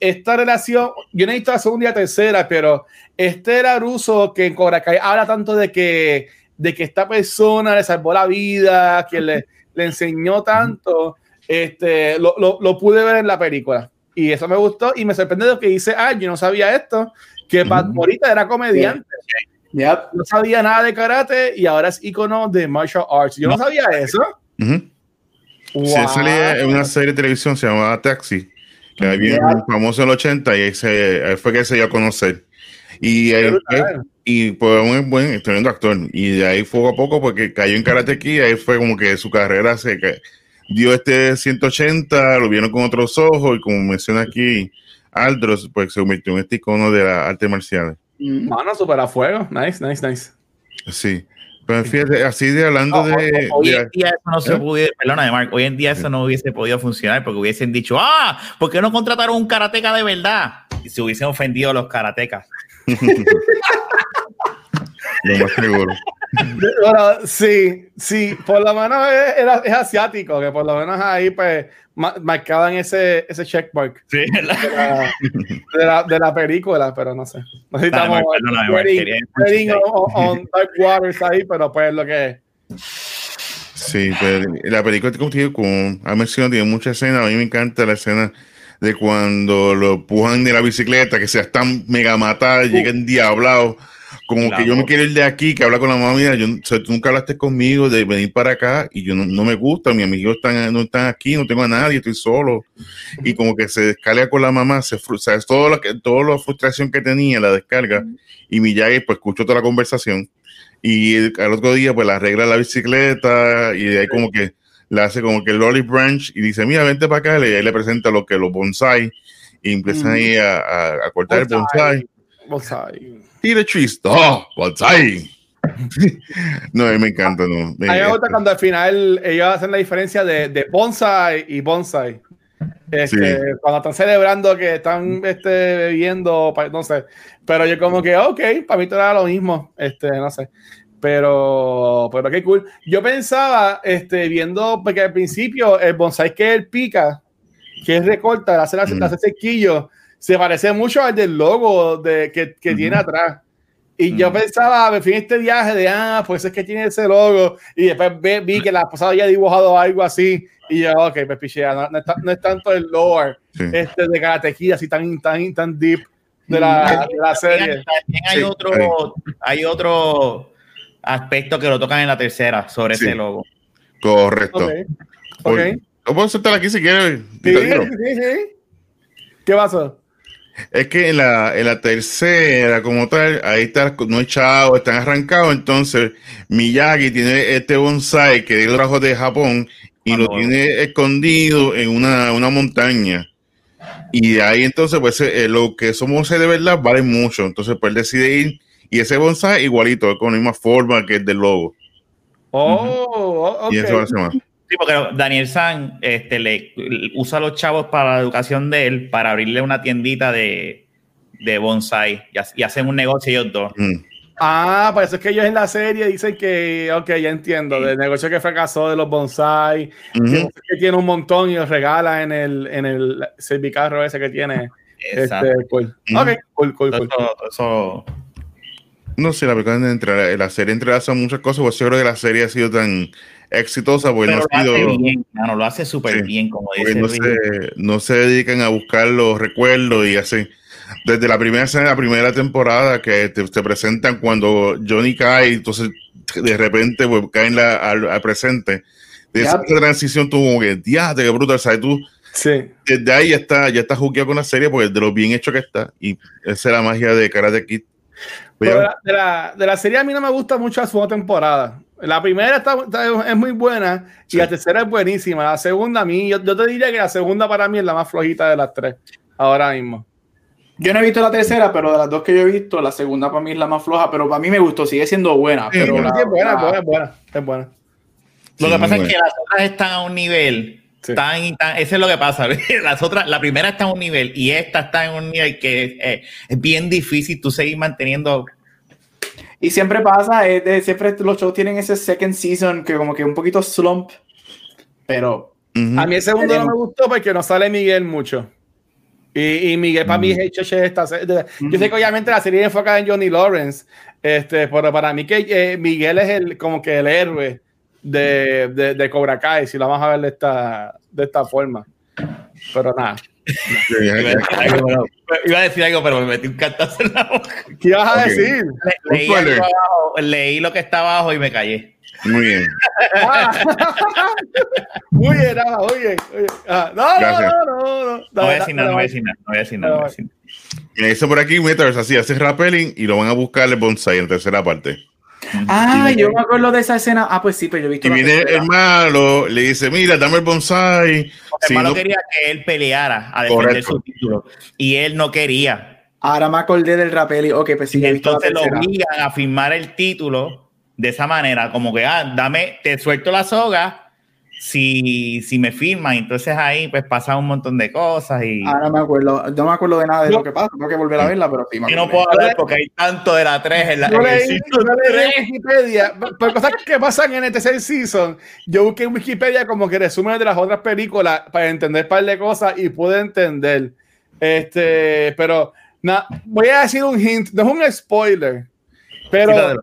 esta relación, yo no he visto la segunda y la tercera, pero este era ruso que en Cobra Kai habla tanto de que, de que esta persona le salvó la vida, que le, (laughs) le enseñó tanto, este, lo, lo, lo, pude ver en la película. Y eso me gustó y me sorprende lo que dice, ah, yo no sabía esto, que Pat Morita era comediante. No sabía nada de karate y ahora es icono de martial arts. Yo no, sabía eso. Sí, salía en una serie de televisión, se llamaba Taxi había famoso en el 80 y ahí, fue que se dio a conocer. Y, y pues un buen, tremendo actor. Y de ahí poco a poco, porque cayó en Karate Kid, ahí fue como que su carrera se dio este 180, lo vieron con otros ojos, y como menciona aquí Aldros, pues se convirtió en este icono de la arte marcial. Mano, super a fuego. Nice, nice, nice. Sí. Pero fíjate, así de hablando de. Hoy en día eso no se ¿Eh? pudiera, perdona, Mark, hoy en día eso no hubiese podido funcionar porque hubiesen dicho, ah, ¿por qué no contrataron un karateca de verdad? Y se hubiesen ofendido los karatecas. (laughs) lo más seguro. (laughs) Bueno, sí, sí, por lo menos es, es, asiático, que por lo menos ahí pues marcaban ese, ese checkmark sí, de, la, de, la, de, la, película, pero no sé. No estamos on, dark waters ahí, pero pues lo que Sí, pues la película contigo con ha mencionado tiene muchas escenas. A mí me encanta la escena de cuando lo empujan de la bicicleta, que se están mega matados, uh. llegan diablados como que yo me quiero ir de aquí, que habla con la mamá mía, yo, tú nunca hablaste conmigo de venir para acá y yo no, me gusta, mis amigos están, no están aquí, no tengo a nadie, estoy solo. Y como que se descarga con la mamá, se frustra, es todo lo que, toda la frustración que tenía, la descarga. Y Miyagi pues escuchó toda la conversación. Y al otro día pues la arregla la bicicleta y de ahí como que le hace como que el Lolly Branch y dice, mira, vente para acá, y ahí le presenta lo que los bonsai. Y empiezan ahí a, a, cortar el bonsai. Bonsai y the trees. ¡Oh! Bonsai. no, a mí me encanta, no. Me, a mí me gusta cuando al final ellos hacen la diferencia de, de bonsai y bonsai. Este, sí. Cuando están celebrando que están este, bebiendo, no sé. Pero yo como que, ok, para mí todo era lo mismo. Este, no sé. Pero, pero qué cool. Yo pensaba, este, viendo, porque al principio el bonsai que él pica, que es recorta, hace, hace, mm. hace sequillo, se parece mucho al del logo de, que, que tiene atrás. Y yo pensaba, me fui en este viaje de, ah, pues es que tiene ese logo. Y después vi, que la pasada había dibujado algo así. Y yo, ok, me piché, no, no, no, es tanto el lore este de Karate así tan, tan, tan deep de la, de la serie. También hay, otro, hay otro aspecto que lo tocan en la tercera sobre ese logo. Correcto. Ok. okay. Lo puedo soltar aquí si quieres. Sí, sí, sí. ¿Qué pasa? Es que en la, en la tercera, como tal, ahí está, no echado, están arrancados. Entonces, Miyagi tiene este bonsai que él trajo de Japón y lo tiene escondido en una, una, montaña. Y de ahí entonces, pues eh, lo que somos de verdad vale mucho. Entonces, pues él decide ir y ese bonsai igualito, con la misma forma que el del logo. Oh, Y eso hace más. Sí, porque Daniel San este, le, usa a los chavos para la educación de él para abrirle una tiendita de, de bonsai y, hacen un negocio ellos dos. Mm. Ah, por eso es que ellos en la serie dicen que, ok, ya entiendo, del negocio que fracasó de los bonsai, que, tiene un montón y los regala en el, en el servicarro ese que tiene. Exacto. Este, cool. Ok, cool, cool, cool. Eso, No sé, la verdad, entre la, serie entrelaza muchas cosas, pues yo creo que la serie ha sido tan exitosa, pues no ha sido. Bien, no, lo hace súper bien, como dice. No se, no se dedican a buscar los recuerdos y así desde la primera escena la primera temporada que te, presentan cuando Johnny cae, entonces de repente pues, caen al, presente. De esa transición tuvo como que, diate, qué brutal, ¿sabes? Tú, sí. desde ahí ya está, ya está jugueado con la serie porque de lo bien hecho que está. Y esa es la magia de Karate Kid. De, la, de, la, serie a mí no me gusta mucho la segunda temporada. La primera está, es muy buena y la tercera es buenísima. La segunda, a mí, yo, yo, te diría que la segunda para mí es la más flojita de las tres, ahora mismo. Yo no he visto la tercera, pero de las dos que yo he visto, la segunda para mí es la más floja, pero para mí me gustó, sigue siendo buena. pero es buena, buena, buena, es buena. Lo que pasa es que las otras están a un nivel Tan, tan, eso es lo que pasa. (laughs) Las otras, la primera está a un nivel y esta está en un nivel que es, es bien difícil tú seguir manteniendo. Y siempre pasa, siempre los shows tienen ese second season que como que un poquito slump, pero... A mí el segundo no me gustó porque no sale Miguel mucho. Y, y Miguel para mí es esta Yo sé que obviamente la serie enfocada en Johnny Lawrence, este, pero para mí que eh, Miguel es el como que el héroe de, de, de, Cobra Kai, si lo vamos a ver de esta, de esta forma. Pero nada. Iba a decir algo, pero me metí un cantazo en la boca. ¿Qué ibas a decir? leí, leí, lo que estaba abajo y me callé. Muy bien. (laughs) muy bien, nada, muy bien. Ah, no, no, no, no, no, no. voy a decir nada, no voy a decir nada, no voy a decir nada. Eso por aquí, Metaverse así, hace rappelling y lo van a buscar el bonsai en tercera parte. Ah, yo me acuerdo de esa escena. Ah, pues sí, pero yo he visto. Y viene el malo, le dice: Mira, dame el bonsai. El si malo quería que él peleara a defender su título y él no quería. Ahora me acordé del rappelling. Ok, pues sí, y entonces lo obligan a firmar el título de esa manera, como que, ah, dame, te suelto la soga si, si me firman. Entonces ahí pues pasa un montón de cosas y... Ahora me acuerdo, no me acuerdo de nada de lo que pasa, tengo que volver a verla, pero sí no puedo hablar porque hay tanto de la 3 en la... Yo leí, en Wikipedia, por cosas que pasan en este season, yo busqué en Wikipedia como que resumen de las otras películas para entender un par de cosas y pude entender. Este, pero, nada, voy a decir un hint, no es un spoiler, pero.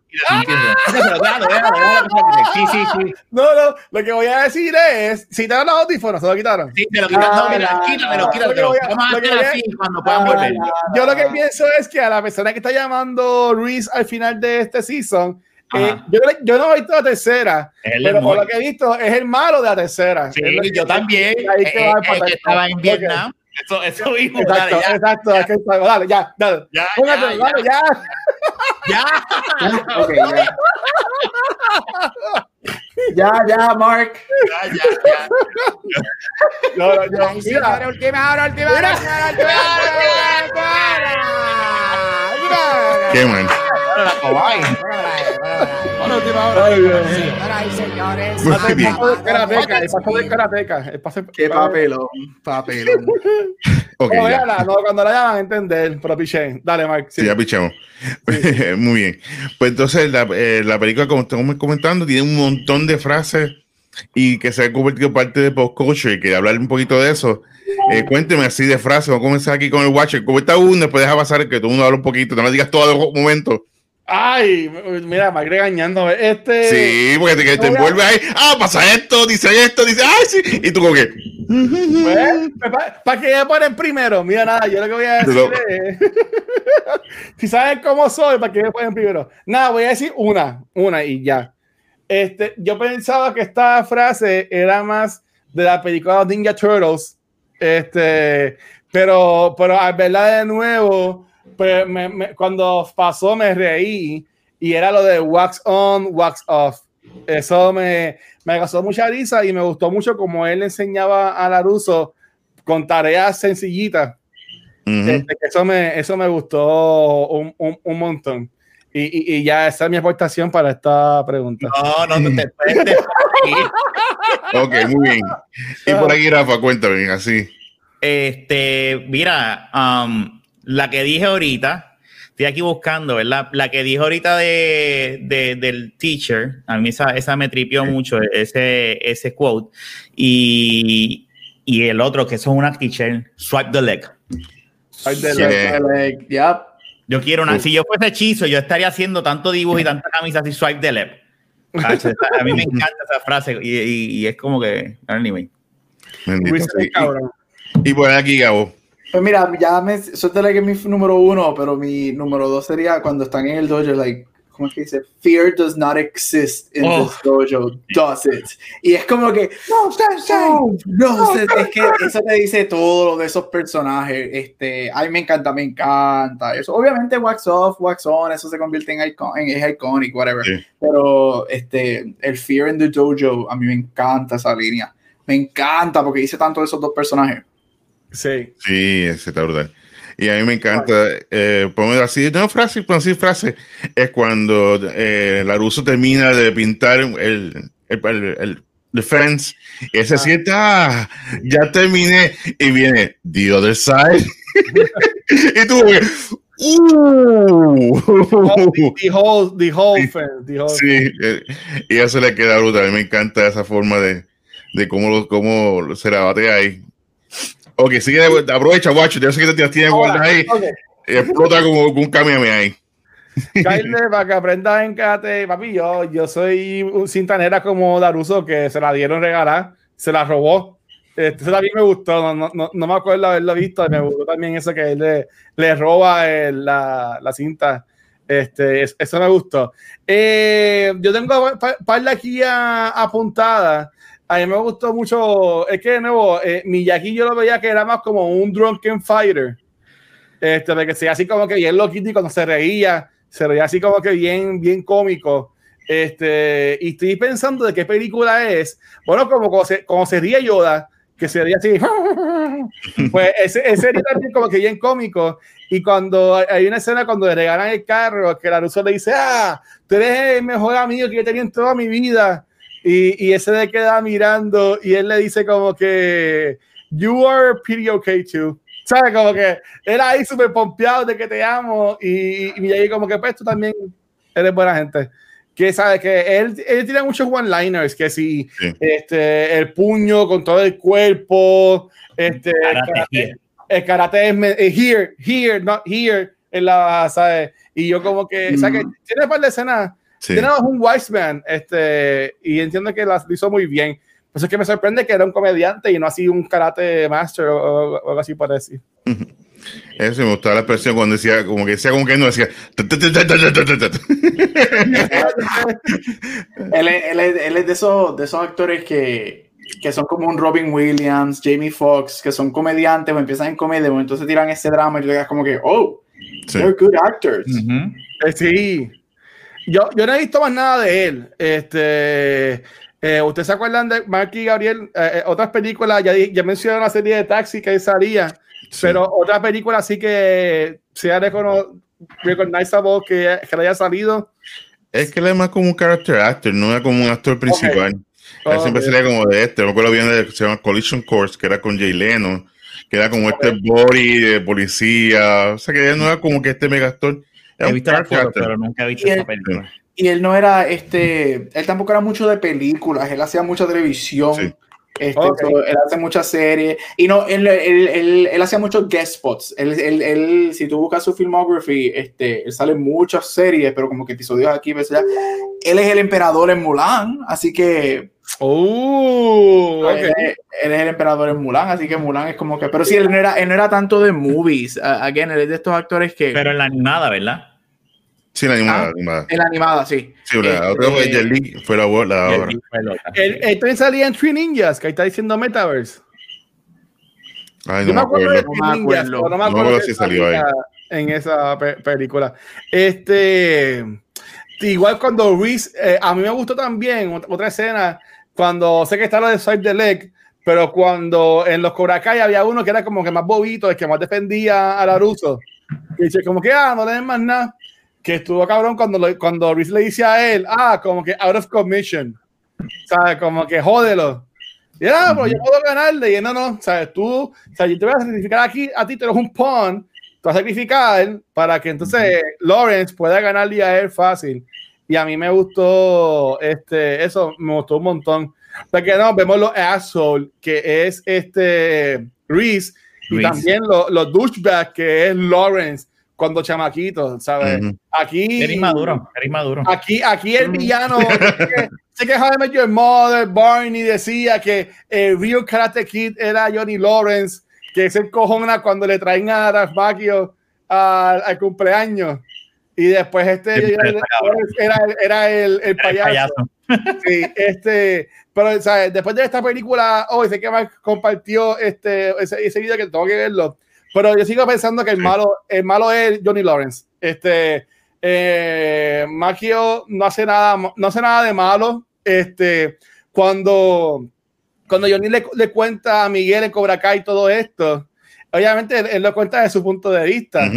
Sí, sí, sí. No, no, lo que voy a decir es: si te dan los audífonos, se lo quitaron. Sí, te lo quitan. No, mira, quítamelo, quítamelo. Vamos a hacer así cuando puedan volver. Yo lo que pienso es que a la persona que está llamando Luis al final de este season, eh, yo, yo, no he visto la tercera, pero por lo que he visto es el malo de la tercera. Sí, yo también. Ahí que, eh, eh, que estaba en Vietnam. Eso, eso mismo. Exacto, dale, ya, exacto. Ya. Dale, ya, dale. Ya, Póngate, ya, dale, ya. Ya. Ya. (laughs) Okay, ya. (laughs) ya, ya, Mark. Ya, ya, ya. No, no, no. Mira. Última hora, última hora, última hora, última hora. Qué bueno. Señores. Muy bien. El paso de karateca. El paso de Qué papelón. Papelón. (laughs) Okay, no, cuando la llaman a entender, pero piché. Dale, Mark. Sí, ya pichemos. (laughs) Muy bien. Pues entonces, la, eh, la película, como estamos comentando, tiene un montón de frases y que se ha convertido parte de post culture y quería hablar un poquito de eso. Eh, cuénteme así de frases. Vamos a comenzar aquí con el Watcher. ¿Cómo está uno? Después deja pasar que todo el mundo habla un poquito. No me digas todo de momento. Ay, mira, me regañando. Este. Sí, porque te, te envuelve ahí. Ah, pasa esto, dice esto, dice, ay, sí. Y tú, como que. Pues, ¿Para qué ponen primero? Mira, nada, yo lo que voy a decir es. (laughs) si sabes cómo soy, ¿para qué me ponen primero? Nada, voy a decir una, una y ya. Este, yo pensaba que esta frase era más de la película Ninja Turtles. Este, pero, pero al verla de nuevo pues cuando pasó me reí y era lo de wax on, wax off. Eso me, me causó mucha risa y me gustó mucho como él enseñaba a Laruso con tareas sencillitas. Este, eso, me, eso me gustó un, un, un montón. Y, y, y, ya esa es mi aportación para esta pregunta. No, no, te, te, ok, muy bien. Y por aquí, Rafa, cuéntame, así. Este, mira, um, la que dije ahorita, estoy aquí buscando, ¿verdad? La que dije ahorita de, de del teacher, a mí esa, esa me tripió mucho, ese, ese quote. Y, y el otro, que es una teacher, swipe the leg. Swipe the leg, yep. Yo quiero una. Si yo fuese hechizo, yo estaría haciendo tanto dibujo y tanta camisa así, swipe the leg. A mí me (laughs) encanta esa frase y, y, y es como que. Anyway. Y por aquí, Gabo. Pues mira, ya me suéltale que es mi número uno, pero mi número dos sería cuando están en el dojo, like, ¿cómo es que dice? Fear does not exist in oh. this dojo, does it? Y es como que, no, no, no, no, es que eso te dice todo lo de esos personajes. Este, a mí me encanta, me encanta. Eso, obviamente, wax off, wax on, eso se convierte en, icon, en es iconic, whatever. Sí. Pero este, el Fear in the Dojo, a mí me encanta esa línea. Me encanta porque dice tanto de esos dos personajes. Sí. Sí, ese está brutal. Y a mí me encanta, eh, poner así, no frase, así frase, es cuando eh, Laruso termina de pintar el, el, el, el defense y se sienta, ah, ya terminé, y viene The Other Side. (laughs) y tú, uh, the whole, the whole, sí, fence, the whole sí eh, y eso le queda brutal. A mí me encanta esa forma de, de cómo, cómo se la bate ahí. Ok, sigue, aprovecha, guacho. Yo sé que te tienes guardas ahí. Okay. Explota como un camión ahí. Kyle, para que aprendas en kate, papi, yo, yo soy un cintanera como Daruso que se la dieron regalar, se la robó. Este, eso también me gustó, no, no, no, me acuerdo haberlo visto, me gustó también eso que él le, le roba el, la, la, cinta. Este, eso me gustó. Eh, yo tengo par de aquí apuntadas a mí me gustó mucho, es que de nuevo, eh, Miyagi yo lo veía que era más como un drunken fighter, este, de que sea así como que bien loquito y cuando se reía, se reía así como que bien, bien cómico. Este, y estoy pensando de qué película es. Bueno, como, como, se, como se ríe Yoda, que se ríe así. (laughs) pues ese, ese sería también como que bien cómico. Y cuando hay una escena cuando le regalan el carro, que la Russo le dice, ah, tú eres el mejor amigo que yo tenido en toda mi vida. Y, y ese le queda mirando y él le dice como que, you are pretty okay too. ¿Sabes? Como que era ahí súper pompeado de que te amo y, y, ahí como que pues tú también eres buena gente. Que sabe que él, él tiene muchos one-liners, que si sí. este, el puño con todo el cuerpo, este, karate, el karate es here, here, not here, en la, ¿sabes? Y yo como que, mm. ¿sabes? Que tiene un par de escenas Sí. Tenemos un wise man, este, y entiendo que lo hizo muy bien. Pues es que me sorprende que era un comediante y no así un karate master o, o algo así para decir. Eso me gustaba la expresión cuando decía, como que decía como que no decía. él, él, él, es de esos, de esos actores que, que son como un Robin Williams, Jamie Foxx, que son comediantes o empiezan en comedia, entonces tiran ese drama y tú digas como que, oh, sí. they're good actors. Uh -huh. Sí, yo, yo no he visto más nada de él. Este, eh, ¿Ustedes se acuerdan de Mark y Gabriel? Eh, eh otras películas, ya, ya mencioné una serie de Taxi que salía, sí. pero otra película sí que sea recognizable que, que le haya salido. Es que él es más como un character actor, no es como un actor principal. Okay. Él siempre sería como de este. Me acuerdo bien de se llama Collision Course, que era con Jay Leno, que era como okay. este body de policía. O sea, que él no era como que este megastor He visto la foto, pero nunca he visto esa película. Y él no era, este, él tampoco era mucho de películas, él hacía mucha televisión. Sí. Este, okay. todo, él hace muchas series y no, él, él, él, él hacía muchos guest spots. Él, si tú buscas su filmography, este, él sale en muchas series, pero como que episodios aquí, pues ya. Él es el emperador en Mulan, así que. Oh, okay. él, él, es el emperador en Mulan, así que Mulan es como que. Pero sí, él no era, él no era tanto de movies. Again, él es de estos actores que. Pero en la animada, ¿verdad? Sí, la animada, ah, animada. En la animada, sí. Sí, la este, otra fue Jelly, fue la, la obra. Él, también salía en Three Ninjas, que ahí está diciendo Metaverse. Ay, no, me acuerdo. acuerdo. No me acuerdo. No me acuerdo, no me acuerdo si salió ahí. En esa pe película. Este. Igual cuando Reese, eh, a mí me gustó también otra escena, cuando sé que está lo de Side the Leg, pero cuando en los Cobra Kai había uno que era como que más bobito, el que más defendía a Laruso. Y dice, como que, ah, no le den más nada que estuvo cabrón cuando, lo, cuando Reese le dice a él, ah, como que out of commission. ¿sabes? Como que jódelo. Y era, pero yo puedo ganarle. Y no, no, ¿sabes? Tú, o sea, yo te voy a sacrificar aquí, a ti te eres un pawn, te vas a sacrificar para que entonces Lawrence pueda ganarle a él fácil. Y a mí me gustó este, eso, me gustó un montón. Porque no, vemos los assholes, que es este Reese, y también los, los douchebags, que es Lawrence cuando chamaquito, ¿sabes? Aquí. Eres maduro, eres maduro. Aquí, aquí el villano. (laughs) sé que Jaime Your Mother, Barney decía que el real Karate Kid era Johnny Lawrence, que es el cojona cuando le traen a Ralph Macchio al, cumpleaños. Y después este era, era, el, el, payaso. (laughs) Sí, este, pero ¿sabes? después de esta película, hoy sé que más compartió este, ese, ese video que tengo que verlo pero yo sigo pensando que el malo, el malo es Johnny Lawrence. Este, eh, no hace nada, no hace nada de malo. Este, cuando, cuando Johnny le, le cuenta a Miguel en Cobra Kai todo esto, obviamente él, lo cuenta desde su punto de vista.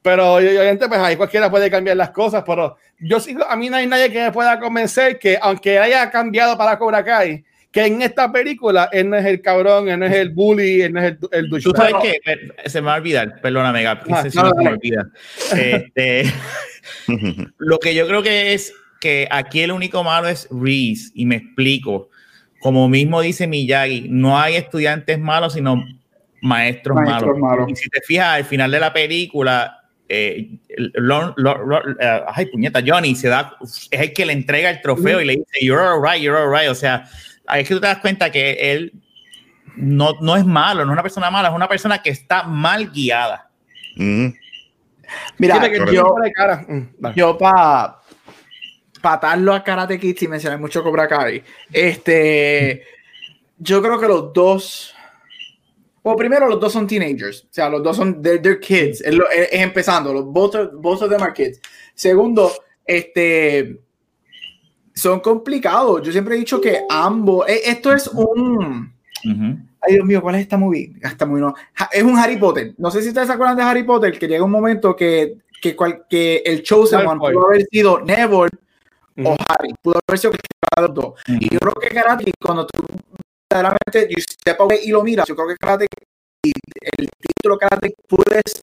Pero obviamente, pues ahí cualquiera puede cambiar las cosas, pero yo sigo, a mí no hay nadie que me pueda convencer que aunque haya cambiado para Cobra Kai, que en esta película él no es el cabrón, él no es el bully, él no es el, el Tú sabes que se me va a olvidar, perdóname, ah, se, me olvida. Este, (laughs) lo que yo creo que es que aquí el único malo es Reese, y me explico. Como mismo dice Miyagi, no hay estudiantes malos, sino maestros, malos. Y si te fijas, al final de la película, eh, eh, ay, puñeta, Johnny se da, es el que le entrega el trofeo y le dice, You're alright, you're alright. O sea, es que tú te das cuenta que él no, no es malo, no es una persona mala, es una persona que está mal guiada. Mira, yo, mm, yo para patarlo a Karate Kid y mencionar mucho Cobra Kai, este, yo creo que los dos, bueno, primero los dos son teenagers, o sea, los dos son, they're, kids, es, empezando, los both, both of them are kids. Segundo, este, son complicados. Yo siempre he dicho que ambos, eh, esto es un... Ay, Dios mío, ¿cuál es esta movie? Esta movie no. Es un Harry Potter. No sé si ustedes se acuerdan de Harry Potter, que llega un momento que, que, que el Chosen One pudo haber sido Neville o Harry. Pudo haber sido cada dos. Y yo creo que Karate, cuando tú verdaderamente you step away y lo miras, yo creo que Karate, el título Karate puede ser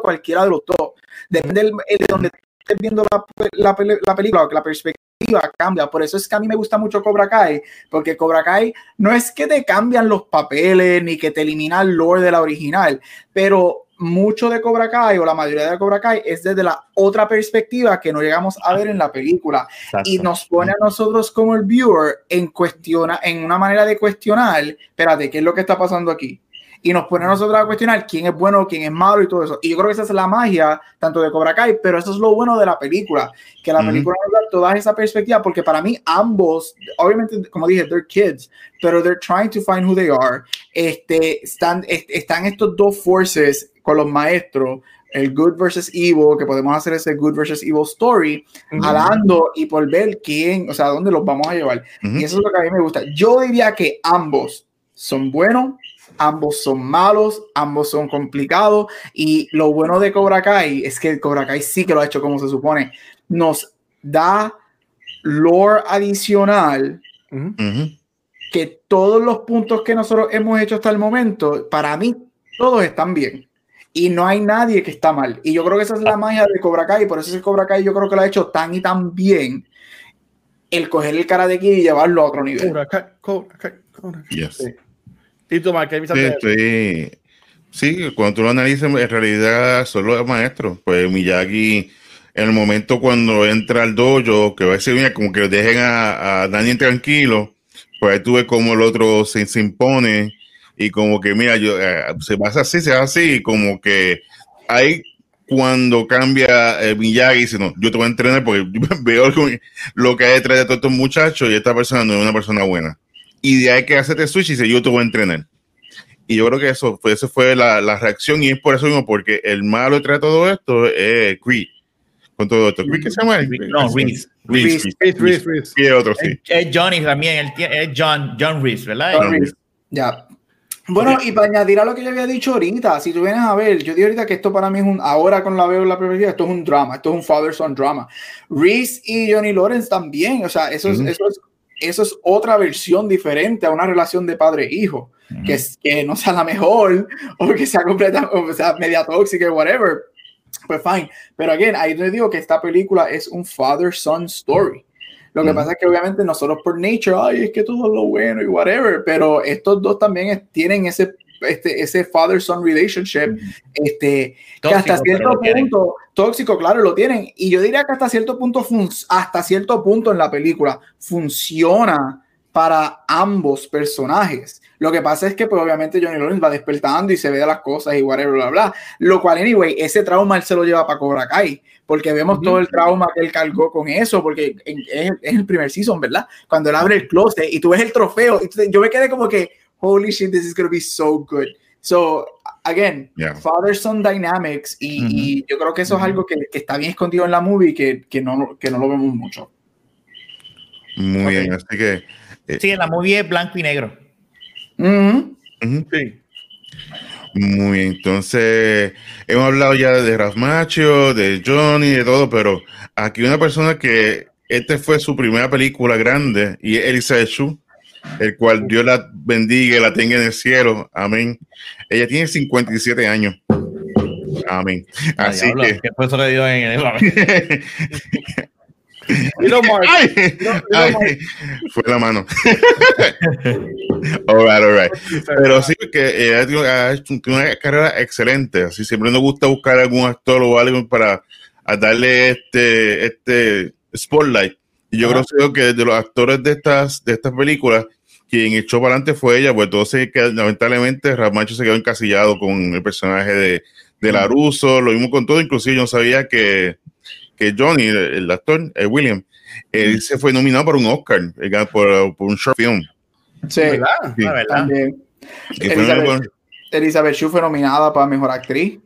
cualquiera de los dos. Depende de donde estés viendo la, la, la película, la perspectiva cambia. Por eso es que a mí me gusta mucho Cobra Kai, porque Cobra Kai no es que te cambian los papeles ni que te elimina el lore de la original, pero mucho de Cobra Kai o la mayoría de Cobra Kai es desde la otra perspectiva que no llegamos a ver en la película y nos pone a nosotros como el viewer en cuestiona en una manera de cuestionar, espérate, ¿qué es lo que está pasando aquí? Y nos pone a nosotros a cuestionar quién es bueno, quién es malo y todo eso. Y yo creo que esa es la magia tanto de Cobra Kai, pero eso es lo bueno de la película, que la película nos da toda esa perspectiva, porque para mí ambos, obviamente, como dije, they're kids, pero they're trying to find who they are. Este, están, están estos dos forces con los maestros, el good versus evil, que podemos hacer ese good versus evil story, hablando y por ver quién, o sea, dónde los vamos a llevar. Y eso es lo que a mí me gusta. Yo diría que ambos son buenos ambos son malos, ambos son complicados y lo bueno de Cobra Kai es que Cobra Kai sí que lo ha hecho como se supone, nos da lore adicional que todos los puntos que nosotros hemos hecho hasta el momento, para mí todos están bien. Y no hay nadie que está mal. Y yo creo que esa es la magia de Cobra Kai, por eso es que Cobra Kai yo creo que lo ha hecho tan y tan bien el coger el cara de aquí y llevarlo a otro nivel. Cobra Kai, Cobra Kai, Cobra Kai. ¿Y Mark, sí, sí, cuando tú lo analizas, en realidad son los maestros. Pues Miyagi, en el momento cuando entra al dojo, que va a decir, como que dejen a, a Daniel tranquilo, pues ahí tú ves como el otro se, impone y como que, mira, yo, eh, se pasa así, se hace así, como que ahí cuando cambia eh, Miyagi, dice, no, yo te voy a entrenar porque (laughs) veo lo que hay detrás de todos estos muchachos y esta persona no es una persona buena y de ahí que hacerte switch y dice, yo te voy a entrenar. Y yo creo que eso fue, eso fue la, la reacción y es por eso mismo, porque el malo detrás de todo esto es Creed. Con todo esto. ¿Creed qué se llama? No, Reese. Reese. Reese. Reese. Y otro, sí. Es Johnny también, es John, John Reese, ¿verdad? John Reese. Ya. Bueno, y para añadir a lo que yo había dicho ahorita, si tú vienes a ver, yo digo ahorita que esto para mí es un, ahora con la veo la perspectiva, esto es un drama, esto es un father-son drama. Reese y Johnny Lawrence también, o sea, eso, es, eso, es, eso es otra versión diferente a una relación de padre-hijo, que, es, que no sea la mejor, (laughs) o que sea completa, o sea, media tóxica, whatever, pues fine. Pero again, ahí te digo que esta película es un father-son story. Lo que pasa es que obviamente nosotros por nature, ay, es que todo es lo bueno y whatever, pero estos dos también tienen ese, este, ese father-son relationship, este, tóxico, que hasta cierto punto, tóxico, claro, lo tienen. Y yo diría que hasta cierto punto, hasta cierto punto en la película funciona para ambos personajes. Lo que pasa es que, pues, obviamente, Johnny Lawrence va despertando y se ve de las cosas y whatever, bla, bla. Lo cual, anyway, ese trauma él se lo lleva para Cobra Kai, porque vemos todo el trauma que él cargó con eso, porque es, el primer season, ¿verdad? Cuando él abre el closet y tú ves el trofeo, y yo me quedé como que, holy shit, this is going to be so good. So, again, father-son dynamics, y, yo creo que eso es algo que, que, está bien escondido en la movie, que, que, no, que no lo vemos mucho. Muy bien, así que... Eh, sí, en la movie es blanco y negro. Sí. Muy bien, entonces hemos hablado ya de Rasmacho, de Johnny, de todo, pero aquí una persona que esta fue su primera película grande y es Elisa Chu, el cual Dios la bendiga y la tenga en el cielo. Amén. Ella tiene 57 años. Amén. Así que. ¿Qué fue eso que dio en el (laughs) fue la mano. (laughs) all right, all right. Pero sí, que ella ha hecho una carrera excelente. Así siempre nos gusta buscar algún actor o algo para darle este, este spotlight. Y yo creo que de los actores de estas, de estas películas, quien echó para adelante fue ella, pues entonces que lamentablemente Ramacho se quedó encasillado con el personaje de, de Laruso, lo mismo con todo, inclusive yo no sabía que que Johnny, el, actor, el William, él se fue nominado por un Oscar por, por un short film. Sí, ¿verdad? Sí. Ah, También. Elizabeth, Elizabeth Shue fue nominada para Mejor Actriz.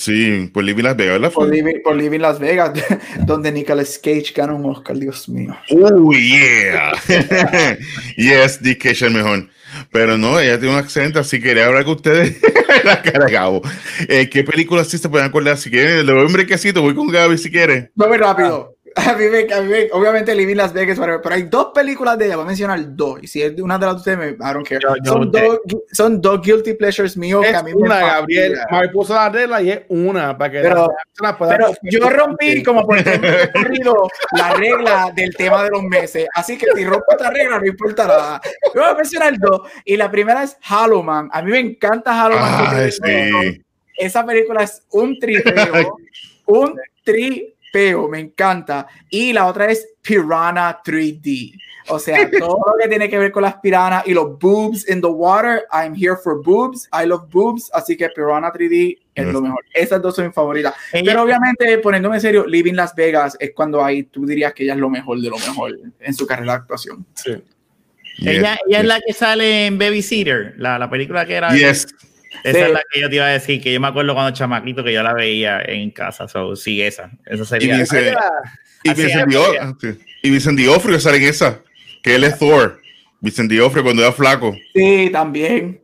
Sí, por Living Las Vegas, ¿verdad? Por Living, por Living Las Vegas, (laughs) donde Nicolas Cage ganó un Oscar, Dios mío. Oh, yeah. (laughs) yes, Dick Cage el mejor. Pero no, ella tiene un acento, así quería hablar con ustedes. (laughs) la cara de Gabo. Eh, ¿Qué películas sí se pueden acordar? Si quieren, el de hombre quesito, voy con Gaby si quiere. Muy rápido. (laughs) A mí, me, a mí me, obviamente Living Las Vegas, pero hay dos películas de ella, voy a mencionar dos. Y si es una de las de ustedes, me, I don't care. Yo, yo son, dos, son, dos guilty pleasures míos es que a mí una, me Gabriel. Me puso la regla y es una. Para que pero, la, pero yo rompí como por corrido la regla del tema de los meses. Así que si rompo esta regla, no importa nada. Yo voy a mencionar dos. Y la primera es Halloween. A mí me encanta Halloween. sí. Esa película es un tripeo. un tripeo (laughs) peo, me encanta. Y la otra es Piranha 3D. O sea, (laughs) todo lo que tiene que ver con las piranhas y los boobs in the water. I'm here for boobs. I love boobs. Así que Piranha 3D es lo mejor. Esas dos son mis favoritas. Pero obviamente, poniéndome en serio, Living Las Vegas es cuando ahí tú dirías que ella es lo mejor de lo mejor en su carrera de actuación. Sí. ella, ella es la que sale en Babysitter, la, la película que era. Yes. Esa es la que yo te iba a decir, que yo me acuerdo cuando chamaquito que yo la veía en casa. So, sí, esa. Esa sería. Y Vincent, y Vincent, Diofrio sale en esa, que él es Thor. Vicente Diofrio cuando era flaco. Sí, también.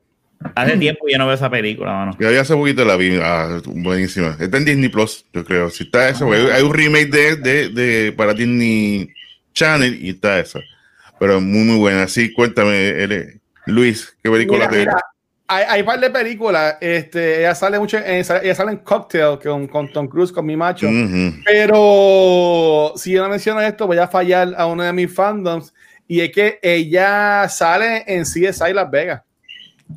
Hace tiempo yo no veo esa película, mano. Yo ya hace poquito la vi, ah, buenísima. Está en Disney Plus, yo creo. Si está eso, hay un remake de, de, de, para Disney Channel y está esa. Pero muy, muy buena. Sí, cuéntame, Luis, ¿qué película te hay, hay un par de películas. Este, ella sale mucho. En, ella sale en Cocktail con, con Tom Cruise, con mi macho. Pero si yo no menciono esto, voy a fallar a uno de mis fandoms. Y es que ella sale en CSI Las Vegas.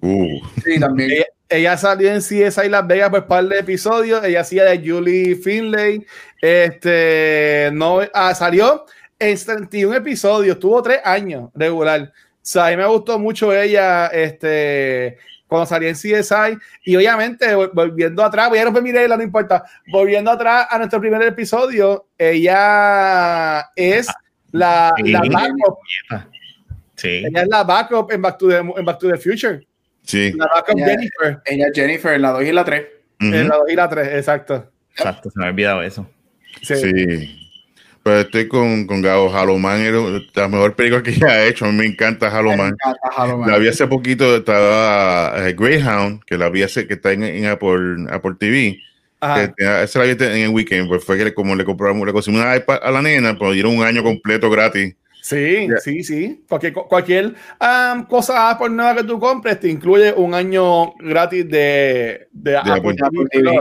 Uh. Sí, también. Ella, salió en CSI Las Vegas por un par de episodios. Ella hacía de Julie Finlay. Este, no, ah, salió en 31 episodios. Tuvo tres años regular. O sea, a mí me gustó mucho ella. Este, cuando salí en CSI. Y obviamente, volviendo atrás, voy a romper mi regla, no importa. Volviendo atrás a nuestro primer episodio, ella es la, la backup. Sí. Ella es la backup en Back to the, en Back to the Future. Sí. La backup ella, Jennifer. Ella es Jennifer en la 2 y la 3. En la 2 y la 3, exacto. Exacto, se me ha olvidado eso. Sí. sí. Pero estoy con, con Gabo. Haloman era la mejor película que (laughs) ha hecho. A mí me encanta Haloman. La vi hace poquito, estaba eh, Greyhound, que la vi hace, que está en, en Apple, Apple TV. esa la vi en el weekend, pues fue que como le compramos, le conseguimos una iPad a la nena, pues dieron un año completo gratis. Sí, sí, sí. Porque cualquier um, cosa por nueva que tú compres te incluye un año gratis de, de, de Apple, TV.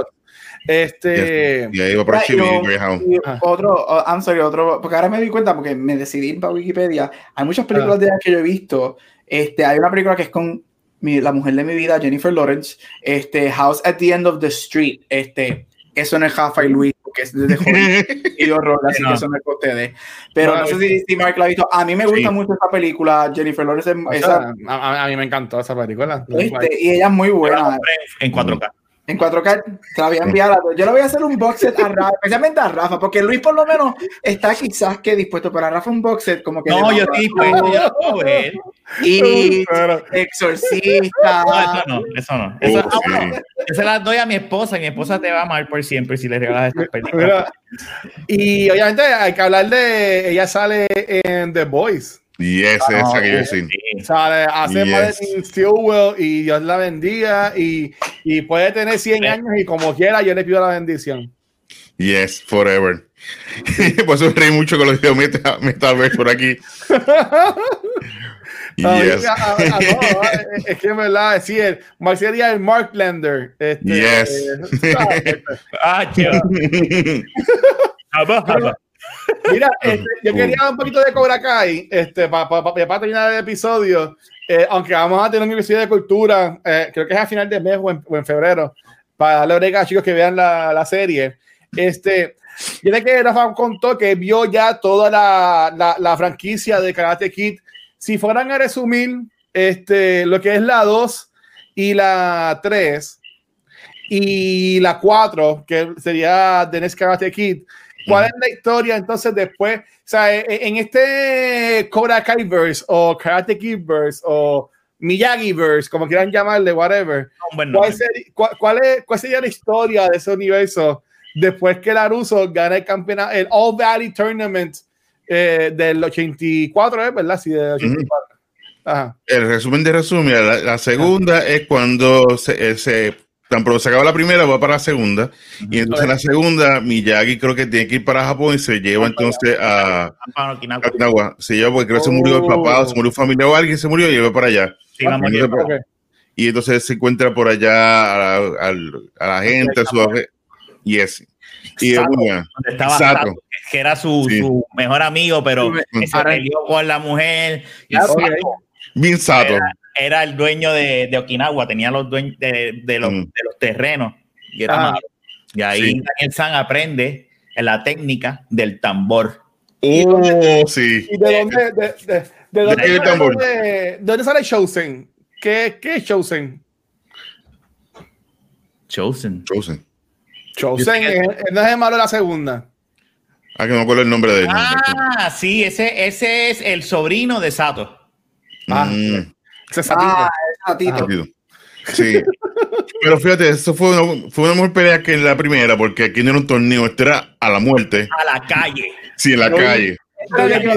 Este. Y ahí va por Otro, oh, I'm sorry, otro. Porque ahora me di cuenta, porque me decidí para Wikipedia. Hay muchas películas ah. de las que yo he visto. Este, hay una película que es con mi, la mujer de mi vida, Jennifer Lawrence. Este, House at the End of the Street. Este, eso no es Jafa y Luis, porque es de (laughs) y horror, así que eso no es con ustedes. Pero no, sé si, si, Mark la ha visto. A mí me gusta mucho esta película, Jennifer Lawrence. Esa, a, a, mí me encantó esa película. Este, y ella es muy buena. En 4K. En 4K te la voy a enviar. Yo le voy a hacer un box set a Rafa, especialmente a Rafa, porque Luis por lo menos está quizás que dispuesto para Rafa un box set como que. No, yo estoy dispuesto, yo lo ver. Y (laughs) Exorcista. No, eso no, eso no. Eso, ah, se las doy a mi esposa y mi esposa te va a amar por siempre si le regalas estas películas. Y obviamente hay que hablar de. Ella sale en The Boys. Y es ah, esa que yo sí. Sale, hace yes. de Stillwell y Dios la bendiga y, y puede tener 100 años y como quiera yo le pido la bendición. Yes, forever. (laughs) por eso reí mucho con los videos meta, ver por aquí. (laughs) yes. Ah, ah, (laughs) es que en verdad, sí, el, sería el Mark Blender. Este, yes. Eh, ah, Mira, (laughs) este, yo quería un poquito de Cobra Kai este, para pa, pa, terminar el episodio. Eh, aunque vamos a tener un episodio de cultura, eh, creo que es a final de mes o en, o en febrero, para darle brega a chicos que vean la, la serie. Este, yo que Rafa contó que vio ya toda la, la, la, franquicia de Karate Kid. Si fueran a resumir este, lo que es la 2 y la 3 y la 4, que sería The Next Karate Kid, ¿Cuál es la historia entonces después? O sea, e, e, en este Cobra Kai verse o Karate Kid verse o Miyagi verse, como quieran llamarle, whatever. ¿Cuál, sería, cuál, es, ¿Cuál, sería la historia de ese universo después que Laruso gana el campeonato, el All Valley Tournament eh, del 84, ¿eh? ¿verdad? Sí, del 84. Ajá. El resumen de resumen, la, segunda es cuando se, eh, se tan pronto se acaba la primera, va para la segunda. Y entonces en la segunda, Miyagi creo que tiene que ir para Japón y se lleva entonces a, Okinawa. Se lleva porque creo que se murió el papá, se murió familia o alguien se murió y lleva para allá. y, entonces, se encuentra por allá a, la gente, a su y ese. Y Sato, estaba Sato, que era su, su, mejor amigo, pero se peleó con la mujer. Y Bien Sato. Era el dueño de, de Okinawa, tenía los dueños de, de, los, mm. de los, terrenos y era ah. Y ahí Daniel San aprende la técnica del tambor. Oh, sí. ¿Y de dónde, de, de, de dónde, ¿De tambor? De, dónde sale Chosen? ¿Qué, qué es Chosen? Chosen. Chosen. Chosen no es el malo de la segunda. Ah, que no me acuerdo el nombre de él. Ah, sí, ese, ese es el sobrino de Sato. Ah, mm. Ese ah, Sí. Pero fíjate, eso fue una, fue una mejor pelea que en la primera, porque aquí no era un torneo, esto era a la muerte. A la calle. Sí, en la calle. ¿Cuál es la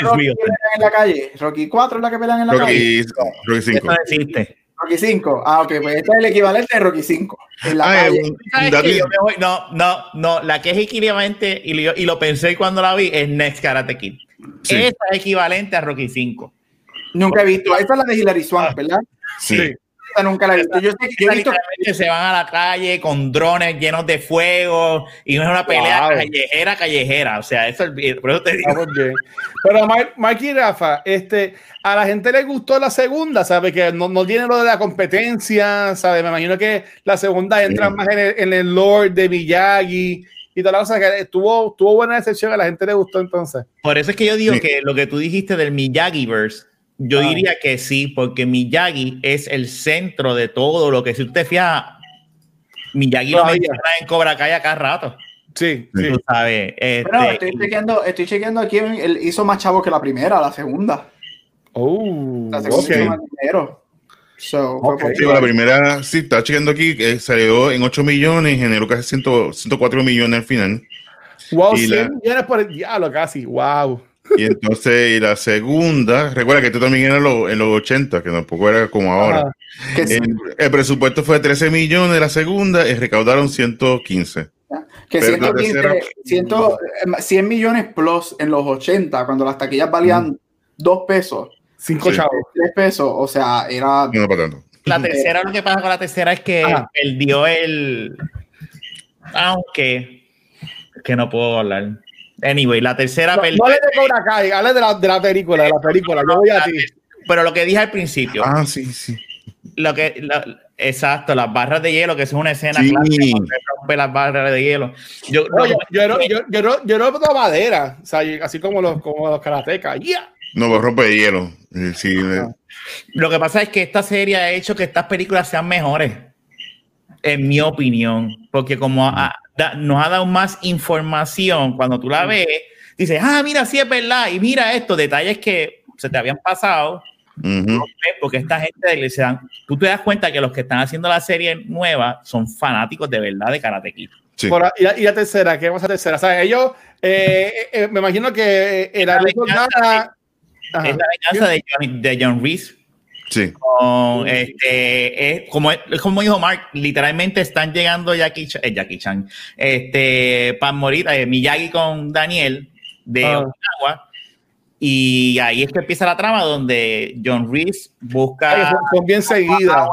Rocky en la calle? ¿Rocky 4 es la que pelean en la calle? Rocky 5. Rocky 5. Ah, ok, pues este es el equivalente de Rocky 5. En la ah, calle. no, no, no, la que es equivalente, y lo, y lo pensé cuando la vi, es Next Karate Kid. Sí. Esa es equivalente a Rocky 5. Nunca he visto. Esta es la de Hilary Swank, ah, ¿verdad? Sí. nunca la he visto. Yo sé que yo he visto que se van a la calle con drones llenos de fuego y no es una pelea callejera, callejera. O sea, eso es por eso te digo. Pero Mike y Rafa, este, a la gente le gustó la segunda, ¿sabe? Que no, no tiene lo de la competencia, ¿sabe? Me imagino que la segunda entra más en el, en el Lord de Miyagi y toda la cosa que tuvo, tuvo buena decepción, a la gente le gustó entonces. Por eso es que yo digo que lo que tú dijiste del Miyagi-verse yo ah. diría que sí, porque Miyagi es el centro de todo lo que si usted fija, Miyagi lo menciona en Cobra Kai acá rato. Sí, sí. Tú sabes. Este, estoy, chequeando, estoy chequeando aquí, él hizo más chavo que la primera, la segunda. Oh, la segunda okay. más dinero. So, okay. sí, la primera, sí, está chequeando aquí, que salió en 8 millones y generó casi 100, 104 millones al final. Wow, 100 millones por el diablo, casi. Wow. Y entonces, y la segunda, recuerda que esto también era en los, en los 80, que tampoco era como ahora. El, el, presupuesto fue 13 millones, la segunda, y recaudaron 115. Que 115, 100, 100, millones plus en los 80, cuando las taquillas valían mm. 2 pesos. 5 sí. chavos. 3 pesos, o sea, era... No, para tanto. La tercera, lo que pasa con la tercera es que Ajá. dio el... Aunque... Que no puedo hablar. Anyway, la tercera no, película. No le de Cobra Kai, hable de la, de la película, de la película. Yo voy a ti. Pero lo que dije al principio. Ah, sí, sí. Lo que, lo, exacto, las barras de hielo, que es una escena sí. clásica rompe las barras de hielo. Yo, no, yo, yo, yo, yo, yo, yo no de madera, o sea, así como los, como los karatecas. Yeah. No, pues rompe de hielo. Sí, ah. Lo que pasa es que esta serie ha hecho que estas películas sean mejores, en mi opinión, porque como a, da, nos ha dado más información cuando tú la ves, dices, ah, mira, sí es verdad, y mira esto, detalles que se te habían pasado, uh -huh. porque esta gente se dan, tú te das cuenta que los que están haciendo la serie nueva son fanáticos de verdad de Karate Kid. Sí. Por, y, la, y, la, tercera, ¿qué vamos a tercera? O sea, ellos, eh, eh, me imagino que el la venganza, es la venganza de John, de John Reese. Sí. Con, este, es, como, es como dijo Mark, literalmente están llegando Jackie, Ch eh, Jackie Chan, este, para morir, eh, Miyagi con Daniel de ah. Okinawa. Y ahí es que empieza la trama donde John Reese busca. Ay, son bien seguidas.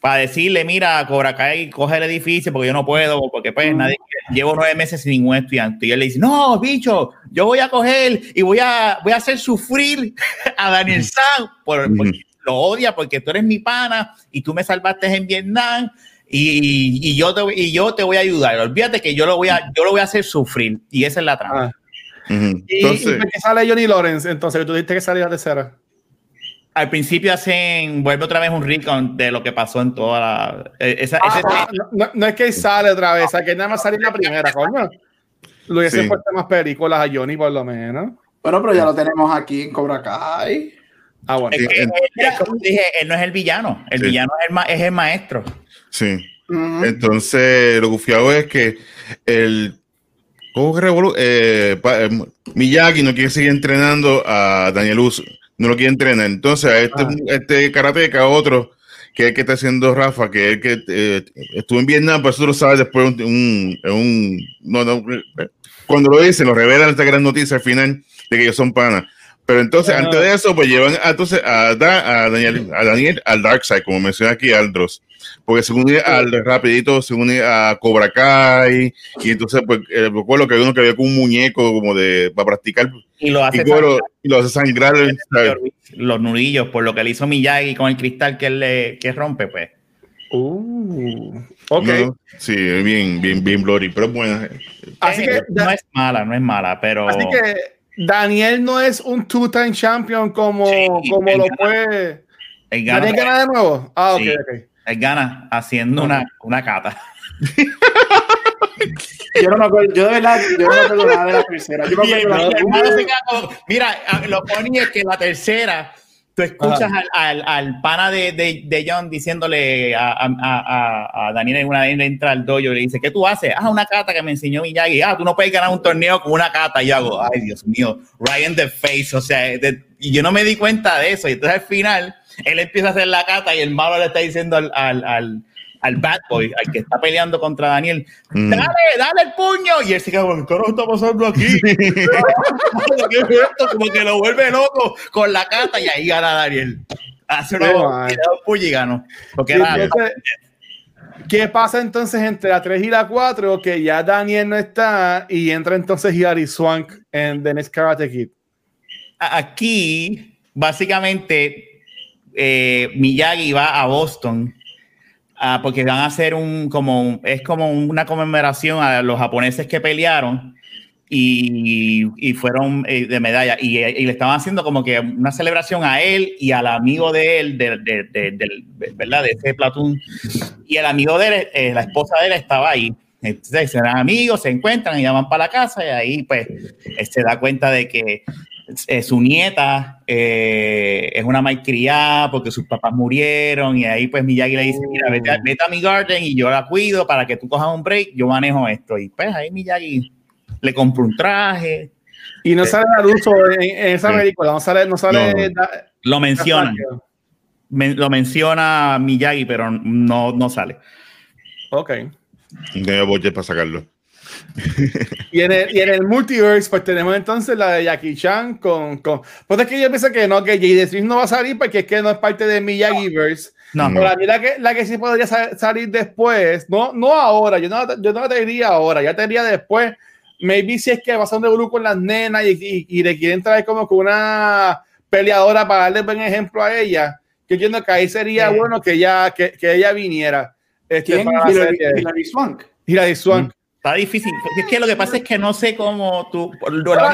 Para decirle, mira, Cobra Kai, coge el edificio porque yo no puedo, porque pues mm. nadie, llevo nueve meses sin ningún estudiante. Y él le dice, no, bicho, yo voy a coger y voy a, voy a hacer sufrir a Daniel San por, porque lo odia, porque tú eres mi pana y tú me salvaste en Vietnam. Y, y, yo te, y yo te voy a ayudar. Olvídate que yo lo voy a, yo lo voy a hacer sufrir. Y esa es la trama. Ah. Uh -huh. y, entonces, y que sale Johnny Lawrence, entonces tú dijiste que salía la tercera. Al principio hacen, vuelve otra vez un recon de lo que pasó en toda la. Esa, ah, ese, ah, no, no, es que sale otra vez, es que nada más sale en la primera, coño. Lo hubiese sí. puesto más películas a Johnny, por lo menos. Bueno, pero ya lo tenemos aquí en Cobra Kai. Ah, bueno. Es que, él, como dije, él no es el villano, el sí. villano es el, ma es el, maestro. Sí. Uh -huh. Entonces, lo gufiado es que el ¿Cómo que eh, eh, Miyagi no quiere seguir entrenando a Daniel Uso, no lo quiere entrenar. Entonces, a este, ah. este karateca, otro, que es el que está haciendo Rafa, que es el que eh, estuvo en Vietnam, pero eso lo sabe después un, un, un no, no, cuando lo dicen, lo revelan esta gran noticia al final de que ellos son panas. Pero entonces, antes de eso, pues llevan a, entonces, a, da, a, Daniel, a Daniel al Dark Side, como menciona aquí Aldros. Porque se une al rapidito, se une a Cobra Kai, y entonces, pues, eh, recuerdo que hay uno que había con un muñeco como de para practicar. Y lo hace, y lo, y lo hace sangrar. Los nudillos, por lo que le hizo Miyagi con el cristal que él le que rompe, pues. Uh, ok. No, sí, bien, bien, bien bloody, pero es buena. Así que no es mala, no es mala, pero. Así que Daniel no es un two-time champion como, sí, como lo fue. ¿Daniel gana de nuevo? Ah, ok, sí, ok. Él gana haciendo una, una cata. yo no me acuerdo, yo de verdad, yo no me acuerdo nada de la tercera. Yo me (laughs) acuerdo el, como, mira, lo funny es que la tercera, tú escuchas al, al, al, pana de, de, de, John diciéndole a, a, a, a Daniel en una vez entra al dojo y le dice, ¿qué tú haces? Ah, una cata que me enseñó Miyagi. Ah, tú no puedes ganar un torneo con una cata. Y yo hago, ay, Dios mío, Ryan the face. O sea, de, y yo no me di cuenta de eso. Y entonces al final, él empieza a hacer la cata y el malo le está diciendo al, al, al al bad boy, al que está peleando contra Daniel, mm. dale, dale el puño. Y él se queda, ¿qué no está pasando aquí? (laughs) ¿Qué es esto? Como que lo vuelve loco con la cata y ahí gana Daniel. Hace una oh, puño y ganó. Porque sí, era entonces, ¿Qué pasa entonces entre la 3 y la 4? Que ya Daniel no está y entra entonces Hilary Swank en The Next Karate Kid. Aquí, básicamente, eh, Miyagi va a Boston Uh, porque van a hacer un como es como una conmemoración a los japoneses que pelearon y, y fueron eh, de medalla. Y, y, le estaban haciendo como que una celebración a él y al amigo de él de, de, de, de verdad de ese platón y el amigo de él eh, la esposa de él estaba ahí. Entonces eran amigos se encuentran y van para la casa y ahí pues se da cuenta de que eh, su nieta eh, es una malcriada porque sus papás murieron y ahí pues Miyagi le dice, mira, vete a, vete a, mi garden y yo la cuido para que tú cojas un break, yo manejo esto. Y pues ahí Miyagi le compro un traje. Y no sale Naruto en, en esa película, no sale, no sale. No. Lo mencionan. Men, lo menciona Miyagi, pero no, no sale. Ok. No voy para sacarlo. Y, en el, y en el multiverse, pues tenemos entonces la de Jackie Chan con. con pues es que yo pienso que no, que Jade Smith no va a salir porque es que no es parte de Miyagi-verse. No, no. la, que, la que sí podría salir después, no, no ahora, yo no, yo no te diría ahora, ya te diría después. Maybe si es que va a ser un debut con las nenas y, y, y, le quieren traer como que una peleadora para darle buen ejemplo a ella, que entiendo que ahí sería sí. bueno que ella, que, que ella viniera. Este, ¿Quién? Hilary Swank. Hilary Swank. Mm. Está difícil, porque es que lo que pasa es que no sé cómo tú.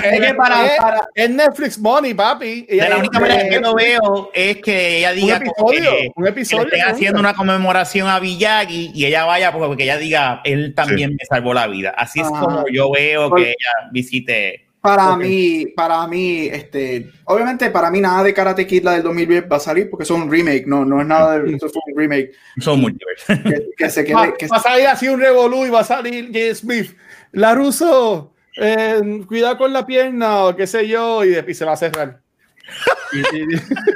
Es que para, para, es Netflix Money, papi. de la única manera que lo veo es que ella diga un episodio, que, un episodio, que le estén haciendo una conmemoración a Villagui y ella vaya porque ella diga, él también sí. me salvó la vida. Así es ah, como yo veo que ella visite. Para okay. mí, para mí, este, obviamente para mí nada de Karate Kid la del 2010 va a salir porque es un remake, no, no es nada de eso fue un remake. Son multiverse. Que, que, se quede, va, que va a salir así un revolú y va a salir Jay Smith, la ruso, eh, cuidado con la pierna o qué sé yo y, y se va a cerrar. (laughs)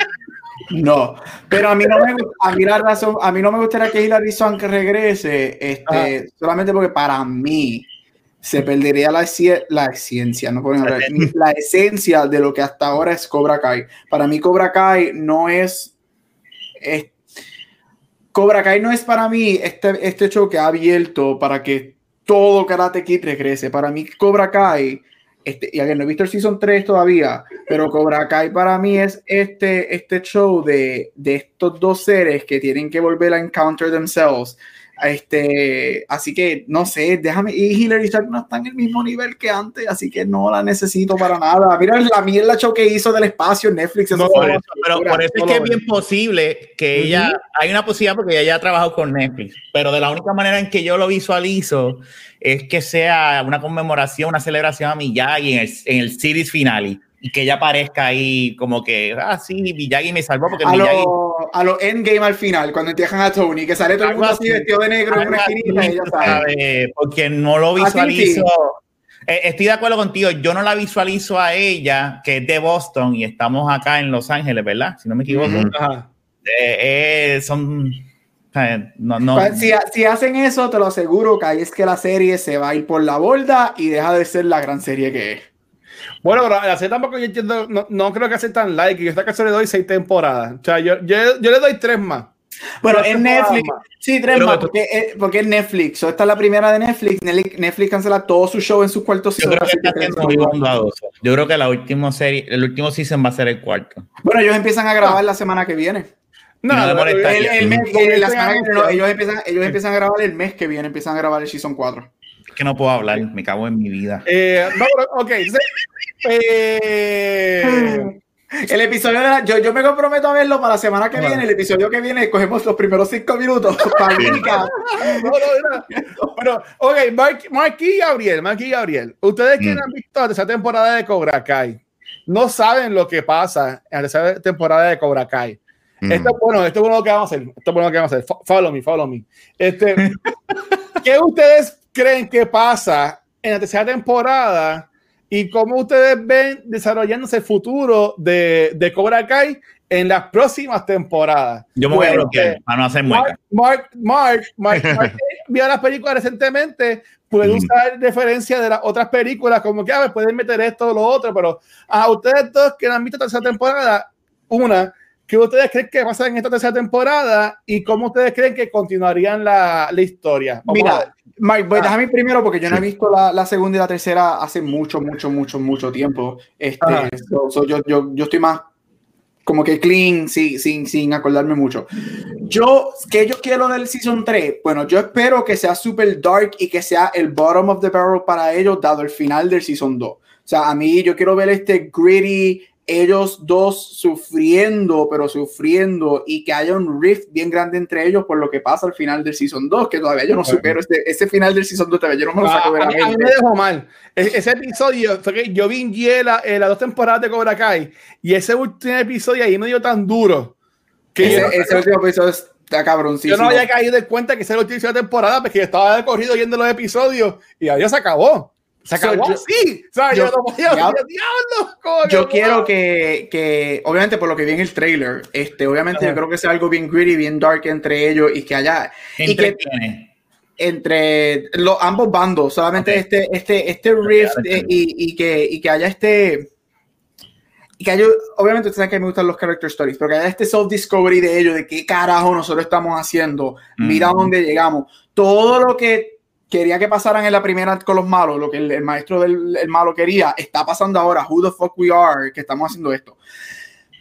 No, pero a mí no me a mí la razón, a mí no me gustaría que Hilary Swank regrese, este, solamente porque para mí se perdería la, la ciencia, no hablar, la esencia de lo que hasta ahora es Cobra Kai. Para mí Cobra Kai no es, es Cobra Kai no es para mí este, este show que ha abierto para que todo Karate Kid regrese. Para mí Cobra Kai, este, y alguien no he visto el Season 3 todavía, pero Cobra Kai para mí es este, este show de, de estos dos seres que tienen que volver a encounter themselves este, así que no sé, déjame. Y Hillary Swank no está en el mismo nivel que antes, así que no la necesito para nada. Mira la mierda show que hizo del espacio en Netflix. No, por eso, pero por eso es que es bien posible que uh -huh. ella. Hay una posibilidad porque ella ya ha trabajado con Netflix, pero de la única manera en que yo lo visualizo es que sea una conmemoración, una celebración a Miyagi en el, en el series finale y que ella aparezca ahí como que, ah, sí, Miyagi me salvó porque a Miyagi... Lo, a lo endgame al final, cuando entierran a Tony, que sale todo el mundo así vestido de negro en una esquinita y ella sabe. Porque no lo visualizo... Eh, estoy de acuerdo contigo, yo no la visualizo a ella, que es de Boston y estamos acá en Los Ángeles, ¿verdad? Si no me equivoco. Eh, eh, son... No, no. Pues, Si, si, hacen eso, te lo aseguro que ahí es que la serie se va a ir por la borda y deja de ser la gran serie que es. Bueno, pero la serie tampoco yo entiendo, no, no creo que sea tan like. Yo esta caso le doy seis temporadas. O sea, yo, yo, yo le doy tres más. Bueno, en Netflix, más. sí, tres pero más, porque, es, porque es Netflix. O esta es la primera de Netflix. Netflix cancela todo su show en sus cuartos. Yo creo, que yo creo que la última serie, el último season va a ser el cuarto. Bueno, ellos empiezan a grabar la semana que viene. No, no, no el, el, el mes, el, la semana que, no, ellos, empiezan, ellos empiezan a grabar el mes que viene, empiezan a grabar el season 4. Que no puedo hablar, me cago en mi vida. Eh, no, ok. Eh, el episodio de la, yo, yo me comprometo a verlo para la semana que bueno. viene. El episodio que viene, cogemos los primeros cinco minutos (laughs) para no, no, Pero, ok, Mark, Mark y Gabriel, Mark y Gabriel, ustedes que mm. han visto esa temporada de Cobra Kai, no saben lo que pasa en esa temporada de Cobra Kai. Mm. Esto es bueno, esto es bueno lo que vamos a hacer. Esto es bueno lo que vamos a hacer. Follow me, follow me. Este, (laughs) ¿Qué ustedes creen que pasa en la tercera temporada? y cómo ustedes ven desarrollándose el futuro de, de Cobra Kai en las próximas temporadas. Yo me voy a bloquear para no hacer mueca. Mark, Mark, Mark, (laughs) Mark, Mark vio las películas recientemente, puede usar mm. referencia de las otras películas, como que a ver, pueden meter esto o lo otro, pero a ustedes dos que han visto tercera temporada, una, ¿qué ustedes creen que pasa en esta tercera temporada y cómo ustedes creen que continuarían la, la historia? Vamos Mira, Mike, voy, ah. déjame primero porque yo no he visto la, la, segunda y la tercera hace mucho, mucho, mucho, mucho tiempo. Este, so, so yo, yo, yo, estoy más como que clean, sí, sin, sin acordarme mucho. Yo, que yo quiero del Season 3? Bueno, yo espero que sea super dark y que sea el bottom of the barrel para ellos, dado el final del Season 2. O sea, a mí yo quiero ver este gritty, ellos dos sufriendo, pero sufriendo, y que haya un rift bien grande entre ellos por lo que pasa al final del Season 2, que todavía yo no supero. Ese, ese final del Season 2 todavía yo no me lo saco de la mente. A mí me dejó mal. Ese episodio, fue que yo vi en Yela eh, las dos temporadas de Cobra Kai, y ese último episodio ahí me dio tan duro. Que ese, yo, ese último episodio está cabroncísimo. Yo no había caído de cuenta que esa era la última temporada, porque yo estaba de corrido viendo los episodios, y ya se acabó. Se acabó So, yo- así. O sea, yo- yo, no ya- diablo. coño, Yo quiero que, que, obviamente por lo que vi en el trailer, este, obviamente Ajá. yo creo que sea algo bien gritty, bien dark entre ellos y que haya y ¿Entre que quiénes? entre los ambos bandos, solamente Ok. este, este, este rift eh, y, y que, y que haya este y que haya, obviamente ustedes saben que me gustan los character stories, pero que haya este self discovery de ellos, de qué carajo nosotros estamos haciendo, mira Ujú. dónde llegamos, todo lo que quería que pasaran en la primera con los malos, lo que el, el maestro del el malo quería, está pasando ahora, who the fuck we are, que estamos haciendo esto.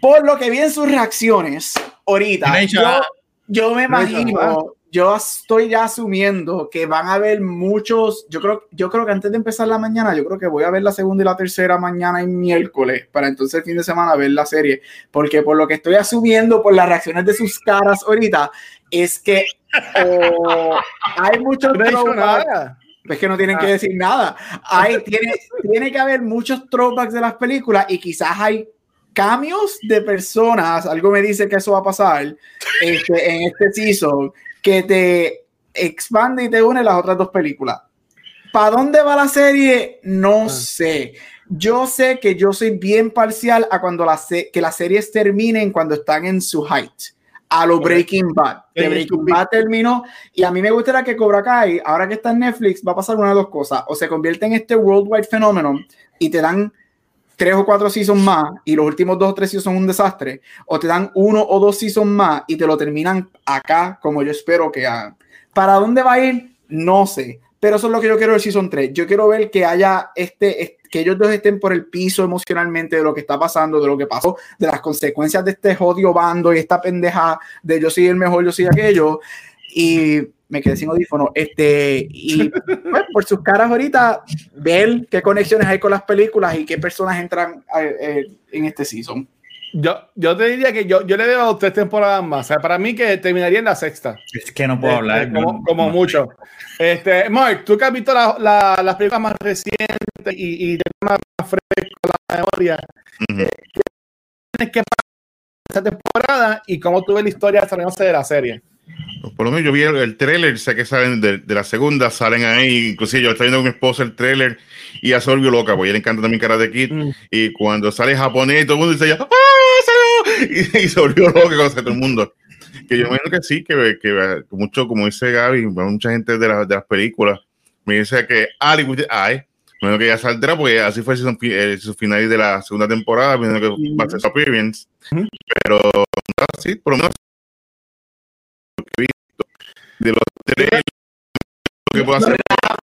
Por lo que vi en sus reacciones ahorita, yo, yo me imagino, yo estoy ya asumiendo que van a haber muchos, yo creo, yo creo que antes de empezar la mañana, yo creo que voy a ver la segunda y la tercera mañana y miércoles, para entonces el fin de semana ver la serie, porque por lo que estoy asumiendo por las reacciones de sus caras ahorita, es que o hay muchos No throwbacks- es que no tienen que Ah. decir nada. Hay, tiene, tiene que haber muchos throwbacks de las películas y quizás hay cambios de personas, algo me dice que eso va a pasar este, en este season, que te expande y te une las otras dos películas. ¿Para dónde va la serie? No Ah. sé. Yo sé que yo soy bien parcial a cuando la que las series terminen cuando están en su height. A lo. Breaking Bad. Que Breaking. Bad terminó y a mí me gustaría que Cobra Kai, ahora que está en Netflix, va a pasar una de dos cosas. O se convierte en este worldwide fenómeno y te dan tres o cuatro seasons más y los últimos dos o tres seasons son un desastre. O te dan uno o dos seasons más y te lo terminan acá, como yo espero que hagan. ¿Para dónde va a ir? No sé. Pero eso es lo que yo quiero del Season 3. Yo quiero ver que haya este, est- que ellos dos estén por el piso emocionalmente de lo que está pasando, de lo que pasó, de las consecuencias de este jodido bando y esta pendeja de yo soy el mejor, yo soy aquello. Y me quedé sin audífono. Este, y (laughs) pues, por sus caras ahorita, ver qué conexiones hay con las películas y qué personas entran eh, eh, en este season. Yo, yo te diría que yo, yo le debo tres temporadas más. O sea, para mí que terminaría en la sexta. Es que no puedo Este, hablar. como, no, como no. mucho. Este, Mark, tú que has visto la- la- las películas más recientes y, y más fresco la memoria, Ujú. tienes que pasar esta temporada y cómo tú ves la historia desarrollándose de la serie. Por lo menos yo vi el, el trailer, sé que salen de, de la segunda, salen ahí, inclusive yo estoy viendo con mi esposa el trailer y ya se volvió loca, porque a ella le encanta también Karate Kid, Mm. y cuando sale japonés, todo el mundo dice, ¡ah, salió! (laughs) Y, y se volvió loca con todo el mundo. Que yo imagino que sí, que, que mucho, como dice Gaby, mucha gente de, la- de las películas me dice que Ali with the Eye, bueno que ya saldrá, porque así fue el fi- el season final de la segunda temporada, viendo que va a ser su appearance, pero nada, sí, por lo menos lo que he visto de los tres lo que puedo hacer.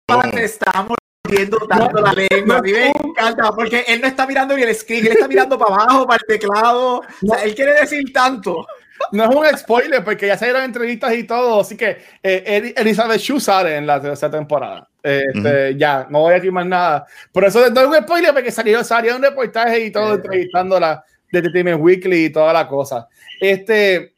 Ahora te estamos viendo tanto la lengua. A mí me encanta porque él no está mirando ni el screen, él está mirando para abajo, para el teclado. O sea, él quiere decir tanto. No es un spoiler porque ya salieron entrevistas y todo, así que eh, Elizabeth Shue sale en la tercera temporada. Este, Ya, no voy a decir más nada. Por eso no es un spoiler porque salió, salió un reportaje y todo Eh. entrevistándola de Entertainment Weekly y toda la cosa. Este,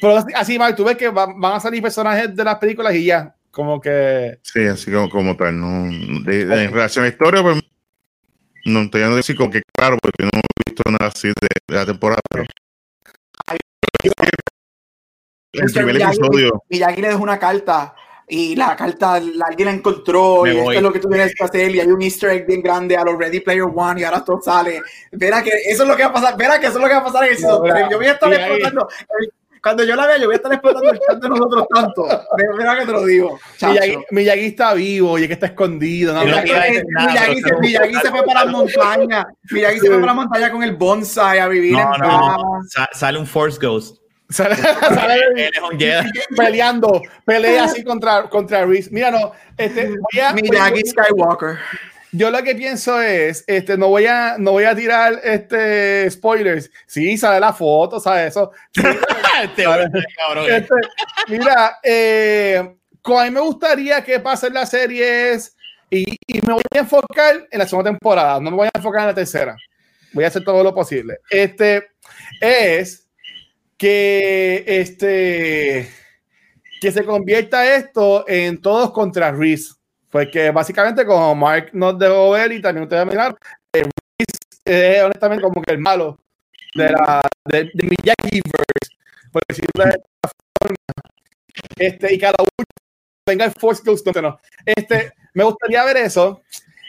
pero así- así, Mark, tú ves que va- van a salir personajes de las películas y ya, como que... Sí, así como, como tal, no, de, de- en relación a la historia, pues no estoy dando así como que claro, porque no he visto nada así de, de la temporada, pero el primer Miyagi- episodio, Miyagi le dejó una carta y la carta la- alguien la encontró Me y esto voy. es lo que tú tienes que hacer y hay un easter egg bien grande a los Ready Player One y ahora todo sale. Verá que eso es lo que va a pasar, verá que eso es lo que va a pasar en el season tres. Yo voy a estar explotando. el- Cuando yo la vea, yo voy a estar explotando el chat de nosotros tanto. Verá que te lo digo. Miyagi, Miyagi está vivo y es que está escondido. ¿no? Miyagi, a Miyagi se, Miyagi se fue para las montañas. Miyagi se fue para la montaña con el bonsai a vivir No, en no. Sa- sale un Force Ghost. Sale- (laughs) sale- (laughs) peleando, pelea así contra, contra Reese. Mira, no, este, voy a- Miyagi Skywalker. Yo lo que pienso es, este, no voy a, no voy a tirar este spoilers. Sí, sale la foto, ¿sabes? Eso. Sí, (laughs) Este este, mira, eh, a mí me gustaría que pase en la serie es, y, y me voy a enfocar en la segunda temporada, no me voy a enfocar en la tercera. Voy a hacer todo lo posible. Este es que este que se convierta esto en todos contra Reese. Porque básicamente, como Mark nos dejó ver y también ustedes mirar, eh, es honestamente como que el malo de la de, de Miyagi-verse, por decirlo de esta forma. Este, y cada uno venga el Force Ghost, no. Este, me gustaría ver eso.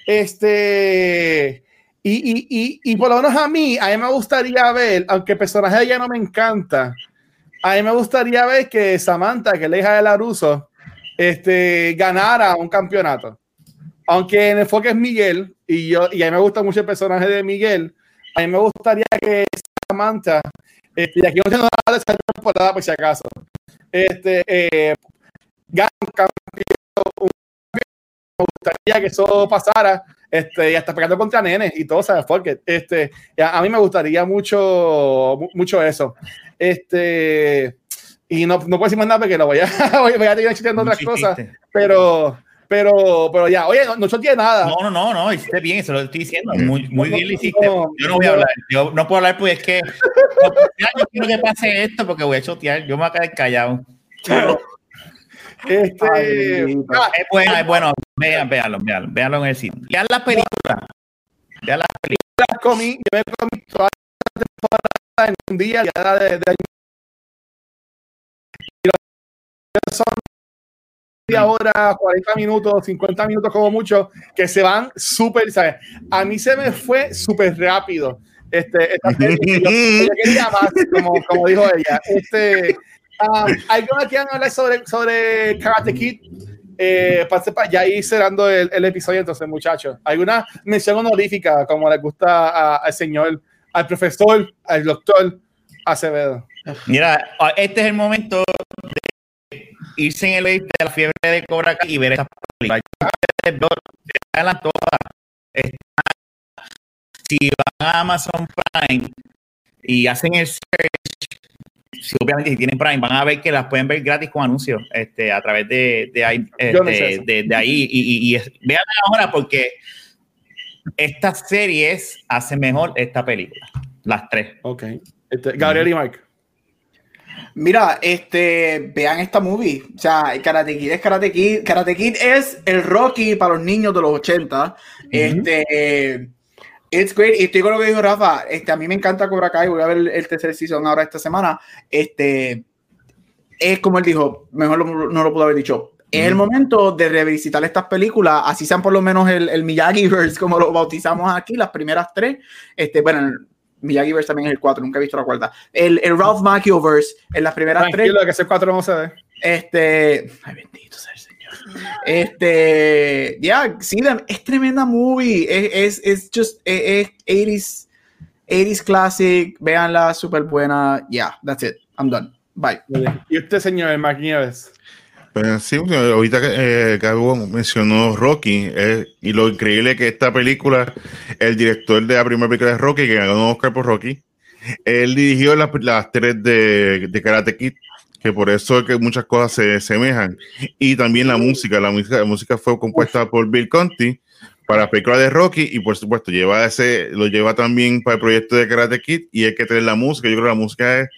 Este, y, y, y, y, por lo menos a mí, a mí me gustaría ver, aunque el personaje ella no me encanta, a mí me gustaría ver que Samantha, que es la hija de Laruso, este, ganara un campeonato. Aunque en el enfoque es Miguel, y, yo, y a mí me gusta mucho el personaje de Miguel, a mí me gustaría que Samantha, este, y aquí no tengo nada de esa temporada por si acaso, este, eh, un campeonato, me gustaría que eso pasara este, y hasta pegando contra nenes y todo, ¿sabes? Porque este, a, a, mí me gustaría mucho, mucho eso. Este, y no, no puedo decir más nada porque lo voy a, (laughs) voy a tener chiste otras cosas, pero, pero, pero ya, oye, no, no nada. No, no, no, no, hiciste bien, eso lo estoy diciendo. Muy, muy bien lo hiciste. yo no voy a hablar, yo no puedo hablar porque es que (laughs) yo quiero que pase esto porque voy a chotear, yo me voy a quedar callado. Este, Ay, es bueno, es bueno. Vean, véanlo, véanlo, véanlo en el cine. Vean la película. Vean la película. Yo comí, yo me comí toda la temporada en un día, ya de, de y son media hora, 40 minutos, 50 minutos como mucho, que se van súper, ¿sabes? A mí se me fue súper rápido. Este, esta (laughs) película, yo, yo quería más, como, como dijo ella. Este, um, ¿Alguien aquí van a hablar sobre, sobre Karate Kid? Eh, para ya ir cerrando el, el, episodio, entonces, muchachos. ¿Alguna mención honorífica, como les gusta al señor, al profesor, al doctor Acevedo? Mira, este es el momento de irse en el de la fiebre de Cobra y ver esta película. todas. Si van a Amazon Prime y hacen el search si obviamente si tienen Prime, van a ver que las pueden ver gratis con anuncios este, a través de, de, ahí, este, de, de, ahí. Y, y, y vean ahora porque estas series hacen mejor esta película. Las tres. Ok. Este, Gabriel y Mike. Mira, este, vean esta movie. O sea, Karate Kid es Karate Kid. Karate Kid es el Rocky para los niños de los 80. Uh -huh. Este It's great. Y estoy con lo que dijo Rafa. Este, a mí me encanta Cobra Kai. Voy a ver el tercer season ahora esta semana. Este, es como él dijo, mejor lo, no lo pudo haber dicho. Es el momento de revisitar estas películas, así sean por lo menos el, el Miyagi-Verse, como lo bautizamos aquí, las primeras tres. Este, bueno, el Miyagi-Verse también es el cuatro, nunca he visto la cuarta. El, el Ralph Macchio-Verse en las primeras Tranquilo, tres. que ese cuatro no se ve. Este, ay, bendito sea el Señor. Este, ya, yeah, sí, es tremenda movie. Es, es, es just, es, es 80s, 80s classic. Véanla, súper buena. Yeah, that's it. I'm done. Bye. ¿Y usted, señor Mark Nieves? Pues sí, ahorita que eh, mencionó Rocky, eh, y lo increíble que esta película, el director de la primera película de Rocky, que ganó un Oscar por Rocky, él dirigió las, las tres de, de Karate Kid, que por eso es que muchas cosas se semejan. Y también la música, la música, la música fue compuesta por Bill Conti para la película de Rocky y por supuesto lleva ese, lo lleva también para el proyecto de Karate Kid y hay que tener la música. Yo creo que la música es,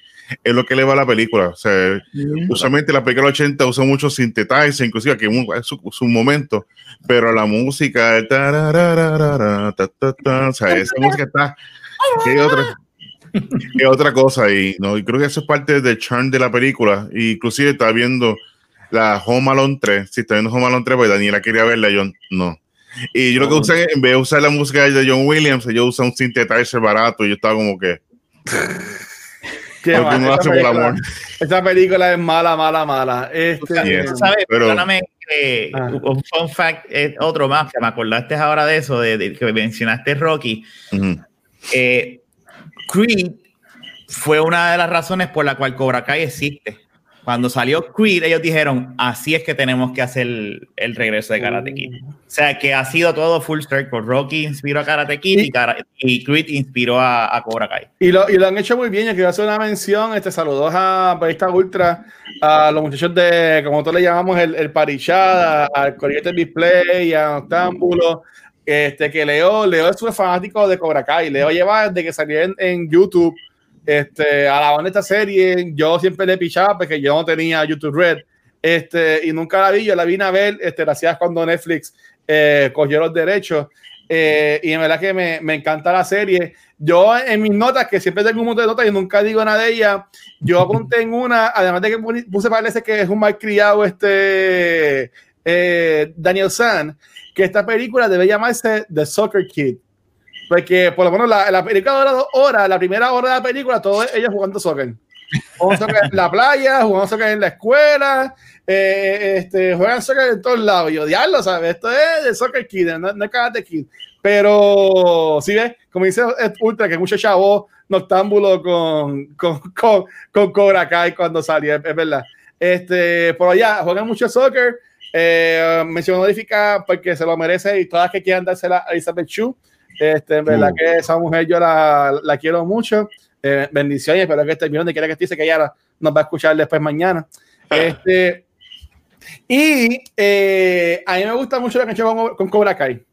es lo que le va a la película. O sea, mm. usualmente la película 80 usa mucho sintetizer, inclusive que es su, su momento, pero la música, o sea, esa música está... ¿Qué otra? es otra cosa y no y creo que eso es parte del charm de la película y inclusive estaba viendo la Home Alone 3 si está viendo Home Alone 3 pues Daniela quería verla yo no y yo lo que usé en vez de usar la música de John Williams yo usé un synthesizer barato y yo estaba como que Qué mal, no esa, película, esa, película, es mala, mala, mala. Este, yes, ¿sabes? Pero, perdóname, eh, ah. un fun fact, eh, otro más, que me acordaste ahora de eso, de, de que mencionaste Rocky. Uh -huh. eh, Creed fue una de las razones por la cual Cobra Kai existe. Cuando salió Creed, ellos dijeron, así es que tenemos que hacer el, el regreso de Karate Kid. O sea, que ha sido todo full circle. Rocky inspiró a Karate Kid y, y Creed inspiró a, a, Cobra Kai. Y lo, y lo han hecho muy bien. Yo quiero hacer una mención. Este, saludos a Barista Ultra, a los muchachos de, como nosotros le llamamos, el, el Parichada, al Corriente Display, a Octámbulo, este, que Leo, Leo es un fanático de Cobra Kai. Leo lleva desde que salió en, en YouTube este, a la banda esta serie. Yo siempre le pichaba porque yo no tenía YouTube Red. Este, y nunca la vi. Yo la vine a ver, este, gracias cuando Netflix eh, cogió los derechos. Eh, y en verdad que me, me, encanta la serie. Yo en mis notas, que siempre tengo un montón de notas y nunca digo nada de ella, yo apunté en una, además de que puse parece que es un mal criado este eh, Daniel San que esta película debe llamarse The Soccer Kid. Porque por lo menos la, la película dura dos horas, la primera hora de la película, todos ellos jugando soccer. Juegan soccer en la playa, juegan soccer en la escuela, eh, este, juegan soccer en todos lados. Y yo, diablo, ¿sabes? Esto es de Soccer Kid, no, no es Karate Kid. Pero, si ves? Como dice Ultra, que mucho chavo noctámbulo con, con, con, con Cobra Kai cuando salió, es, verdad. Este, por allá, juegan mucho soccer. Eh, mencionó modifica porque se lo merece y todas que quieran dársela a Elizabeth Chu. Este, en verdad uh. que esa mujer yo la, la quiero mucho. Eh, bendiciones, espero que esté bien donde quiera que esté, que ella nos va a escuchar después mañana. Este, y eh, a mí me gusta mucho la canción con, con Cobra Kai.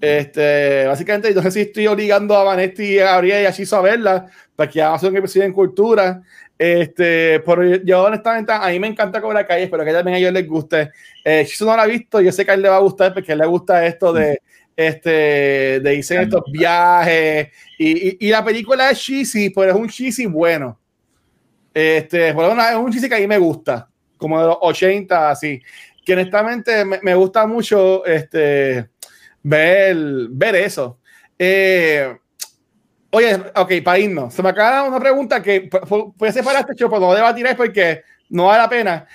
Este, básicamente, no sé si estoy obligando a Vanetti, a Gabriel y a Chiso a verla, para que hagan un episodio en cultura. Este, pero yo, honestamente, a mí me encanta Cobra Kai, espero que también a ellos les guste. Eh, Chiso no la ha visto, yo sé que a él le va a gustar porque a él le gusta esto de, este, de irse en estos viajes. Y, y, la película es cheesy, pero es un cheesy bueno. Este, es un cheesy que a mí me gusta, como de los 80, así. Que honestamente me, me gusta mucho, este ver, ver eso. Eh, oye, ok, para irnos, se me acaba una pregunta que puede ser para este show, pero no debatir porque no vale la pena.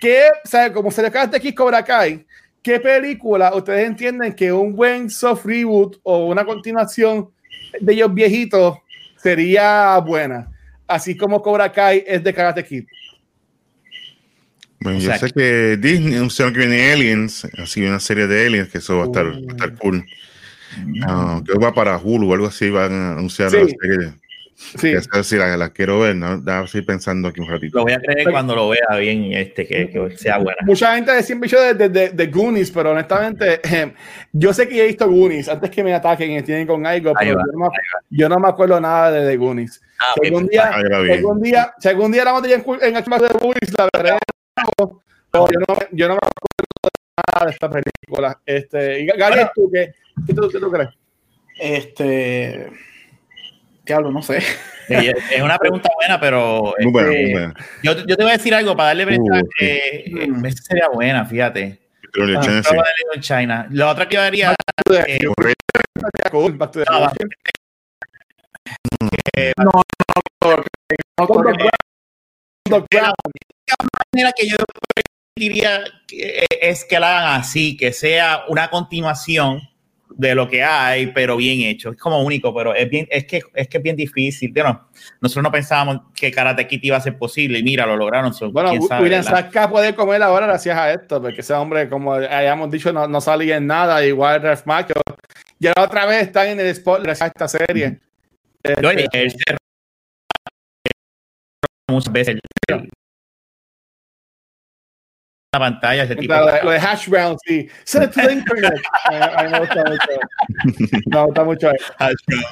¿Qué, sea, como se le acaba aquí Cobra Kai, qué película ustedes entienden que un buen soft reboot o una continuación de ellos viejitos sería buena? Así como Cobra Kai es de Karate Kid. Bueno, yo sé que Disney anunciaron que viene Aliens, así una serie de Aliens, que eso va a estar, va a estar cool. Uh, creo que va para Hulu o algo así, van a anunciar sí. la serie. Sí. Esa, sí, la, la, quiero ver, ¿no? Ya estoy pensando aquí un ratito. Lo voy a creer cuando lo vea bien, este, que, que sea buena. Mucha gente decía bicho de, de, de, de, Goonies, pero honestamente, eh, yo sé que ya he visto Goonies antes que me ataquen y tienen con algo, pero va, yo, no, yo, no, me acuerdo nada de The Goonies. Ah, si, algún día, si, algún día, si algún día la vamos a en, en de Goonies, la verdad yo, no, yo no me acuerdo nada de esta película. Este, y Gary, ¿tú qué, qué, tú, qué tú crees? Este. Diablo, no sé. Es una pregunta buena, pero. Muy buena, este, muy buena. Yo, yo, te voy a decir algo para darle uh, eh, mm. Esa sería buena, fíjate. China, ah, sí. en China. La otra que yo haría. Eh, no, no, no, no, manera que yo diría es que la hagan así, que sea una continuación de lo que hay, pero bien hecho. Es como único, pero es bien, es que es que es bien difícil. Bueno, nosotros no pensábamos que Karate Kid iba a ser posible y mira, lo lograron. So, bueno, William Saka puede comer ahora gracias a esto, porque ese hombre, como hayamos dicho, no, no salía en nada, igual Ralph Macchio. Ya otra vez están en el spot gracias a esta serie. No, este, el, el, muchas veces el, la pantalla. Ese tipo lo, de, lo de hash brown, sí. Send it to the internet. a, (laughs) mí me gusta mucho. Me gusta mucho. Hash brown.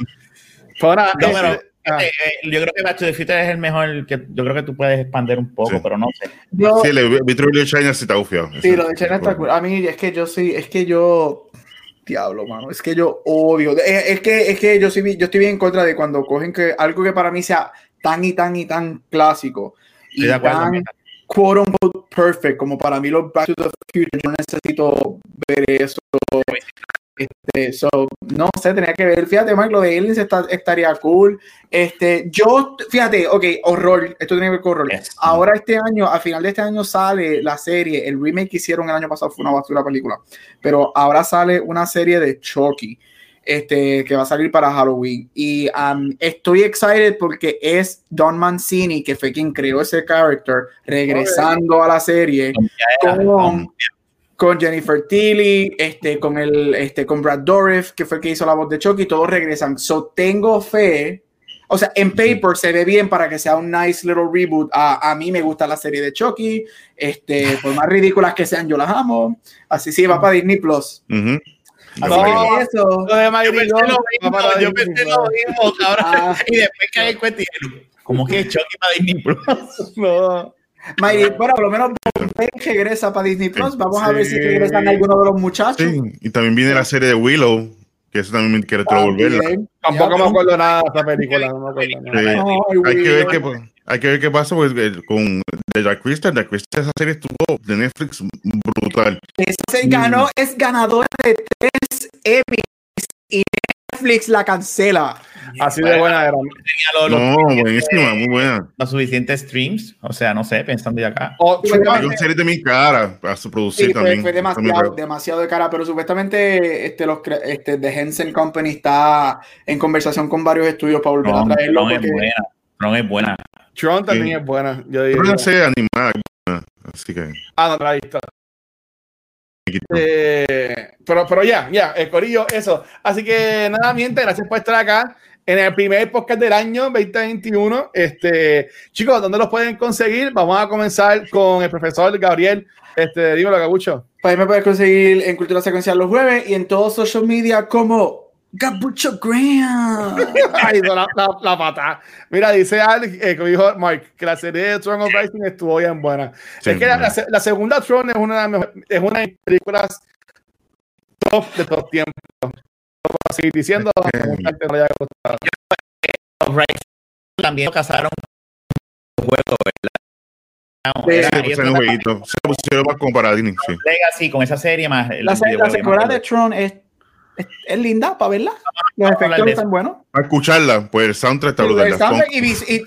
Ahora, no, pero, eh, ah. eh, yo creo que Back to the Future es el mejor. Que yo creo que tú puedes expandir un poco, sí. pero no sé. Yo, sí, el Vitruviio China sí está ufio. Sí, lo de China está cool. A mí es que yo sí, es que yo diablo, mano. Es que yo odio. Es, es, que, es que yo, sí, yo estoy bien en contra de cuando cogen que algo que para mí sea tan y tan y tan clásico. Y tan, quote unquote perfect, como para mí los Back to the Future, yo necesito ver eso. Este, so, no sé, tenía que ver. Fíjate, Mike, lo de Aliens está, estaría cool. Este, yo, fíjate, ok, horror, esto tiene que ver con horror. Yes. Ahora este año, a final de este año sale la serie, el remake que hicieron el año pasado fue una basura película, pero ahora sale una serie de Chucky este, que va a salir para Halloween. Y um, estoy excited porque es Don Mancini, que fue quien creó ese character, regresando a la serie con, con Jennifer Tilly, este, con, el, este, con Brad Dourif, que fue el que hizo la voz de Chucky, todos regresan. So tengo fe. O sea, en paper se ve bien para que sea un nice little reboot. A, a mí me gusta la serie de Chucky. Este, por más ridículas que sean, yo las amo. Así sí, va para Disney Plus. Uh -huh. No, eso. Lo de Madrid, yo pensé, lo, mismo, yo pensé lo mismo, cabrón. Ah. (laughs) Y después caí en cuenta y dije, ¿cómo que Chucky para Disney Plus? (laughs) No. Mayri, bueno, por lo menos regresa para Disney Plus. Vamos sí. a ver si regresan algunos de los muchachos. Sí, y también viene la serie de Willow, que eso también quiero ah, volverla. Tampoco me acuerdo nada de esa película. No me acuerdo nada. Sí. hay, que ver qué, hay que ver qué pasa porque, con de Dark Crystal. Dark Crystal, esa serie estuvo de Netflix brutal. Eso se ganó, es ganadora de tres Emmys y Netflix la cancela. Así de buena era. Tenía los- los- No, buenísima, muy buena. los suficientes streams, o sea, no sé, pensando de acá. O- Sí, bueno, Es una serie también cara para su producir Sí, también. fue demasiado, demasiado de cara, pero supuestamente este, los, este, The Henson Company está en conversación con varios estudios para volver a traerlo. Tron es buena. Tron es buena. Tron también Sí. es buena. Yo diría. una serie animada, buena, así que. Ah, no, no la he visto. Eh, pero, pero ya, ya, el corillo, eso. Así que nada, miente, gracias por estar acá en el primer podcast del año 2021. Este, chicos, ¿dónde los pueden conseguir? Vamos a comenzar con el profesor Gabriel. Este, dímelo, Gabucho. Pues ahí me puedes conseguir en Cultura Secuencial los jueves y en todos social media como Gabucho Graham. (laughs) Ay, no, la, la, la pata. Mira, dice Alex, eh, como dijo Mark, que la serie de Throne of Rising estuvo bien buena. Sí, es que la, segunda Throne es una, de las mejores- es una de las películas top de todos los tiempos. Lo seguir diciendo, no haya gustado. También casaron con juego, ¿verdad? Sí, Era- Sí, ellos pues, en el trataban jueguito. Se lo pusieron para comparar Disney, sí. Legacy con esa serie más. el La, se- la secuela ¿no? de Tron es, es, es linda para verla. Los hablar efectos de están buenos. Para escucharla, pues el soundtrack está brutal. el las soundtrack con- y, vis- y- y-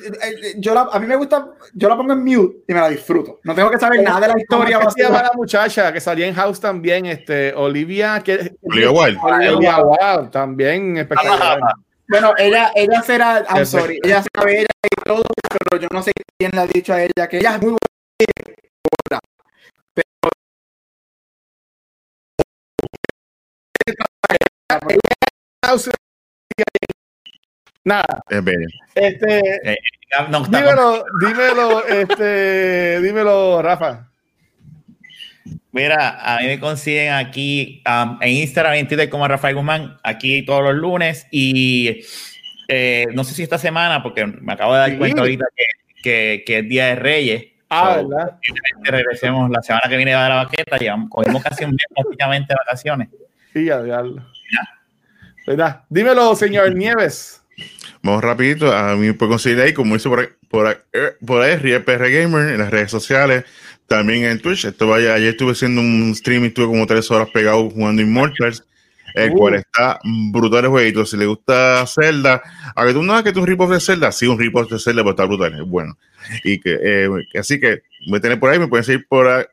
yo la- a mí me gusta, yo la pongo en mute y me la disfruto. No tengo que saber nada de la historia. ¿Cómo se llama la muchacha que salía en House también? Este, Olivia, que Olivia Wilde. Olivia Wilde, también espectacular. Bueno, ella, ella será, I'm sorry, ella sabe ella y todo, pero yo no sé quién le ha dicho a ella que ella es muy House- Nada, Es este, no, está dímelo, (laughs) dímelo, este, dímelo, Rafa. Mira, a mí me consiguen aquí um, en Instagram, en Twitter como Rafael Guzmán, aquí todos los lunes y eh, no sé si esta semana, porque me acabo de dar Sí. cuenta ahorita que, que, que es Día de Reyes. Ah, So, ¿verdad? regresemos la semana que viene a la baqueta, ya cogimos casi un mes prácticamente de vacaciones. Sí, ya, diablo. ¿Verdad? Dímelo, señor Nieves. Vamos rapidito. A mí me puede conseguir ahí, como hizo por ahí, por ahí, eh, por ahí Gamer en las redes sociales. También en Twitch. Esto vaya, ayer estuve haciendo un stream y estuve como tres horas pegado jugando Immortals. El Uh. cual está brutal el jueguito. Si le gusta Zelda, aunque tú no hagas que tú un rip-off de Zelda, sí, un rip-off de Zelda, pero está brutal, es bueno. Y que, eh, así que voy a tener por ahí, me pueden seguir por, a-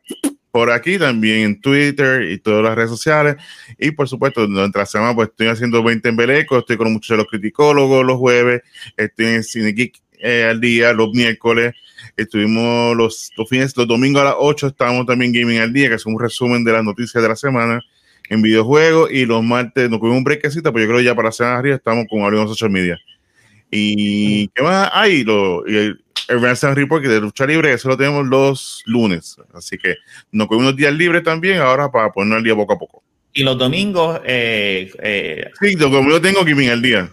por aquí también en Twitter y todas las redes sociales. Y por supuesto, durante la semana, pues estoy haciendo 20 en Beleco, estoy con muchos de los criticólogos los jueves, estoy en Cine Geek eh, al día, los miércoles, estuvimos los, los fines, los domingos a las 8 estábamos también Gaming al día, que es un resumen de las noticias de la semana en videojuegos, y los martes nos cogimos un breakcito, pero yo creo que ya para la semana arriba estamos con Hablemos Social Media. Y qué más hay, lo, y el, Ransom Report que de lucha libre, eso lo tenemos los lunes, así que nos cogimos unos días libres también ahora para ponernos al día poco a poco. Y los domingos, eh, eh, Sí, lo que yo tengo Gaming al día.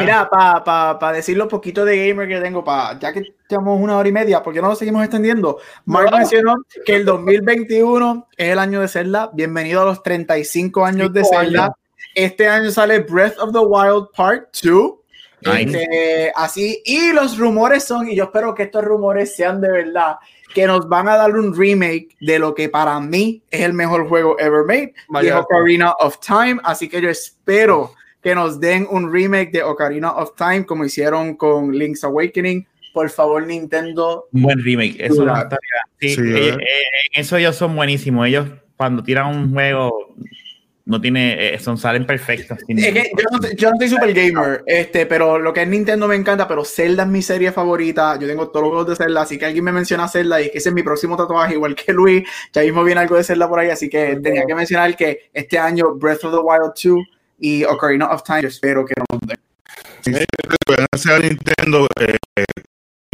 Mira, para pa, pa decir lo poquito de gamer que tengo, pa, ya que llevamos una hora y media, ¿por qué no lo seguimos extendiendo? Mark No. mencionó que el 2021 es el año de Zelda. Bienvenido a los 35 años de Zelda. años. Este año sale Breath of the Wild Part 2. Nice. Este, así, y los rumores son, y yo espero que estos rumores sean de verdad, que nos van a dar un remake de lo que para mí es el mejor juego ever made, y es. Ocarina of Time. Así que yo espero que nos den un remake de Ocarina of Time como hicieron con Link's Awakening. Por favor, Nintendo. Un buen remake. Eso. Sí, Sí, ¿verdad? eh, en eso ellos son buenísimos. Ellos cuando tiran un juego no tiene, eh, son salen perfectos. sin- Es que yo, no, yo no soy super gamer, este, pero lo que es Nintendo me encanta, pero Zelda es mi serie favorita. Yo tengo todos los juegos de Zelda, así que alguien me menciona Zelda y que ese es mi próximo tatuaje, igual que Luis. Ya mismo viene algo de Zelda por ahí, así que tenía que mencionar que este año Breath of the Wild 2 y Ocarina of Time, yo espero que nos den. A hacer a Nintendo eh, eh,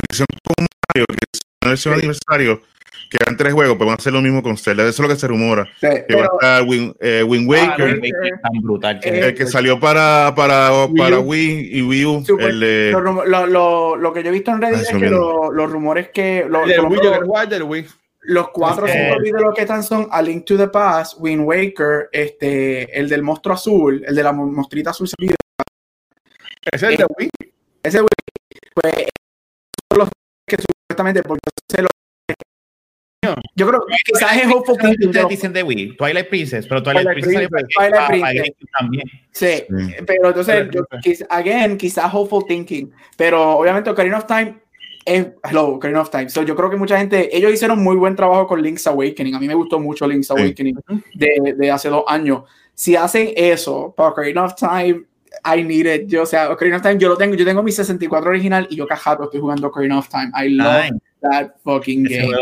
edición con Mario, que es Sí. aniversario, que eran tres juegos, pues van a hacer lo mismo con Zelda. Eso es lo que se rumora. Sí, Que va a pero- estar Wind, eh, Wind Ah, Waker, tan brutal que- Eh, el que salió para, para, Wii para. Wii y Wii U. Super- el de- lo, que yo he visto en Reddit Ah, es que lo- los rumores que lo- Del Wii, menos del Wii, los cuatro o cinco videos que están son A Link to the Past, Wind Waker, este, el del monstruo azul, el de la mo- mostrita azul salida, Ese es el de Wii. ese Wii, pues son los que exactamente, porque se lo yo creo que quizás es Hopeful Thinking. Ustedes dicen de Wii, Twilight Princess, pero Twilight, Twilight Princess, Princess, Twilight Princess. también. Sí, pero entonces, yo, again, quizás Hopeful Thinking, pero obviamente Ocarina of Time es, hello, Ocarina of Time. So, yo creo que mucha gente, ellos hicieron muy buen trabajo con Link's Awakening. A mí me gustó mucho Link's Awakening de, de hace dos años. Si hacen eso para Ocarina of Time, I need it. Yo, o sea, Ocarina of Time, yo lo tengo, yo tengo mi 64 original y yo cajado estoy jugando Ocarina of Time. I love that fucking game.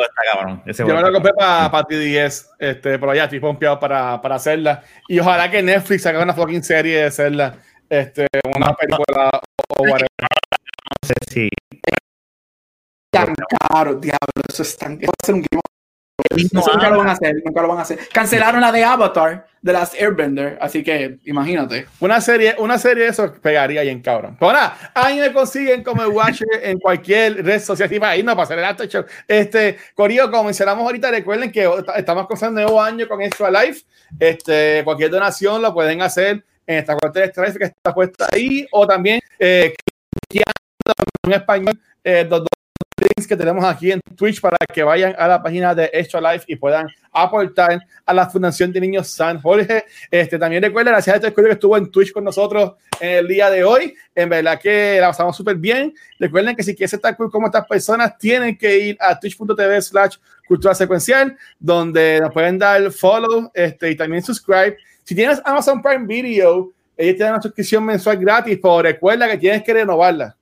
Ese yo me lo compré para pa TDS, este, pero ya estoy pompeado para, para hacerla. Y ojalá que Netflix haga una fucking serie de hacerla, este, una película o, whatever. No sé si. Tan caro, diablo, eso es tan. Va a ser un game nunca lo van a hacer, nunca lo van a hacer. Cancelaron la de Avatar, de las Airbender, así que imagínate. Una serie, una serie de eso pegaría ahí en cabrón. Pero nada, ahí me consiguen como el Watcher (laughs) en cualquier red social. Ahí no para hacer el after show. Este, Corillo, como mencionamos ahorita, recuerden que estamos con el nuevo año con Extra Life. Este, cualquier donación lo pueden hacer en esta cuenta de Extra Life que está puesta ahí, o también eh, en español, eh, links que tenemos aquí en Twitch para que vayan a la página de Extra Life y puedan aportar a la Fundación de Niños San Jorge. Este, también recuerden, gracias a este escuela que estuvo en Twitch con nosotros en el día de hoy. En verdad que la pasamos súper bien. Recuerden que si quieren estar cool como estas personas, tienen que ir a twitch.tv slash cultura secuencial, donde nos pueden dar follow este, y también subscribe. Si tienes Amazon Prime Video, ellos tienen una suscripción mensual gratis, pero recuerda que tienes que renovarla.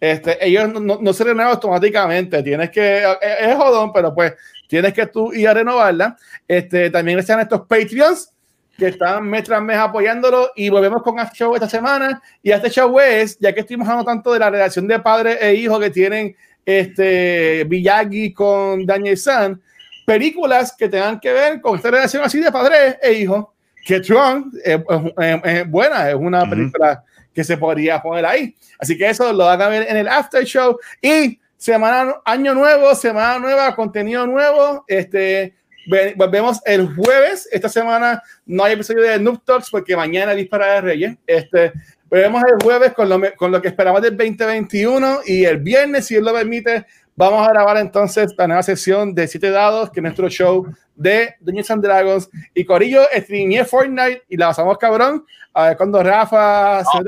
Este, ellos no, no, se renuevan automáticamente, tienes que, es, jodón, pero pues tienes que tú ir a renovarla. Este, también están estos Patreons que están mes tras mes apoyándolo y volvemos con este show esta semana. Y este show es, ya que estuvimos hablando tanto de la relación de padre e hijo que tienen este Villagui con Daniel San, películas que tengan que ver con esta relación así de padre e hijo, que Tron es, buena, es una película que se podría poner ahí. Así que eso lo van a ver en el after show y semana, año nuevo, semana nueva, contenido nuevo. Este, volvemos el jueves. Esta semana no hay episodio de Noob Talks porque mañana dispara de Reyes. Este, volvemos el jueves con lo, con lo que esperamos del 2021 y el viernes, si él lo permite, vamos a grabar entonces la nueva sesión de siete dados, que es nuestro show de Dungeons and Dragons. Y Corillo, streamé Fortnite y la pasamos cabrón. A ver cuando Rafa se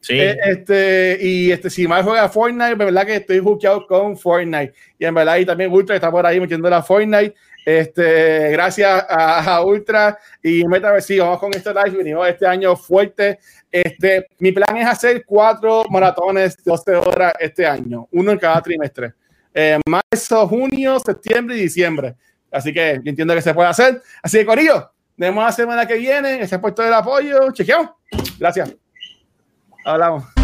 Sí. Eh, este, y este, si más juega Fortnite, de verdad que estoy hookeado con Fortnite. Y en verdad, y también Ultra está por ahí metiendo la Fortnite. Este, gracias a, Ultra y Metaverse, vamos con este live. Venimos este año fuerte. Este, mi plan es hacer cuatro maratones de 12 horas este año, uno en cada trimestre. Eh, marzo, junio, septiembre y diciembre. Así que yo entiendo que se puede hacer. Así que, Corillo, nos vemos la semana que viene. Ese puesto del apoyo. Chequeamos. Gracias. Hablamos.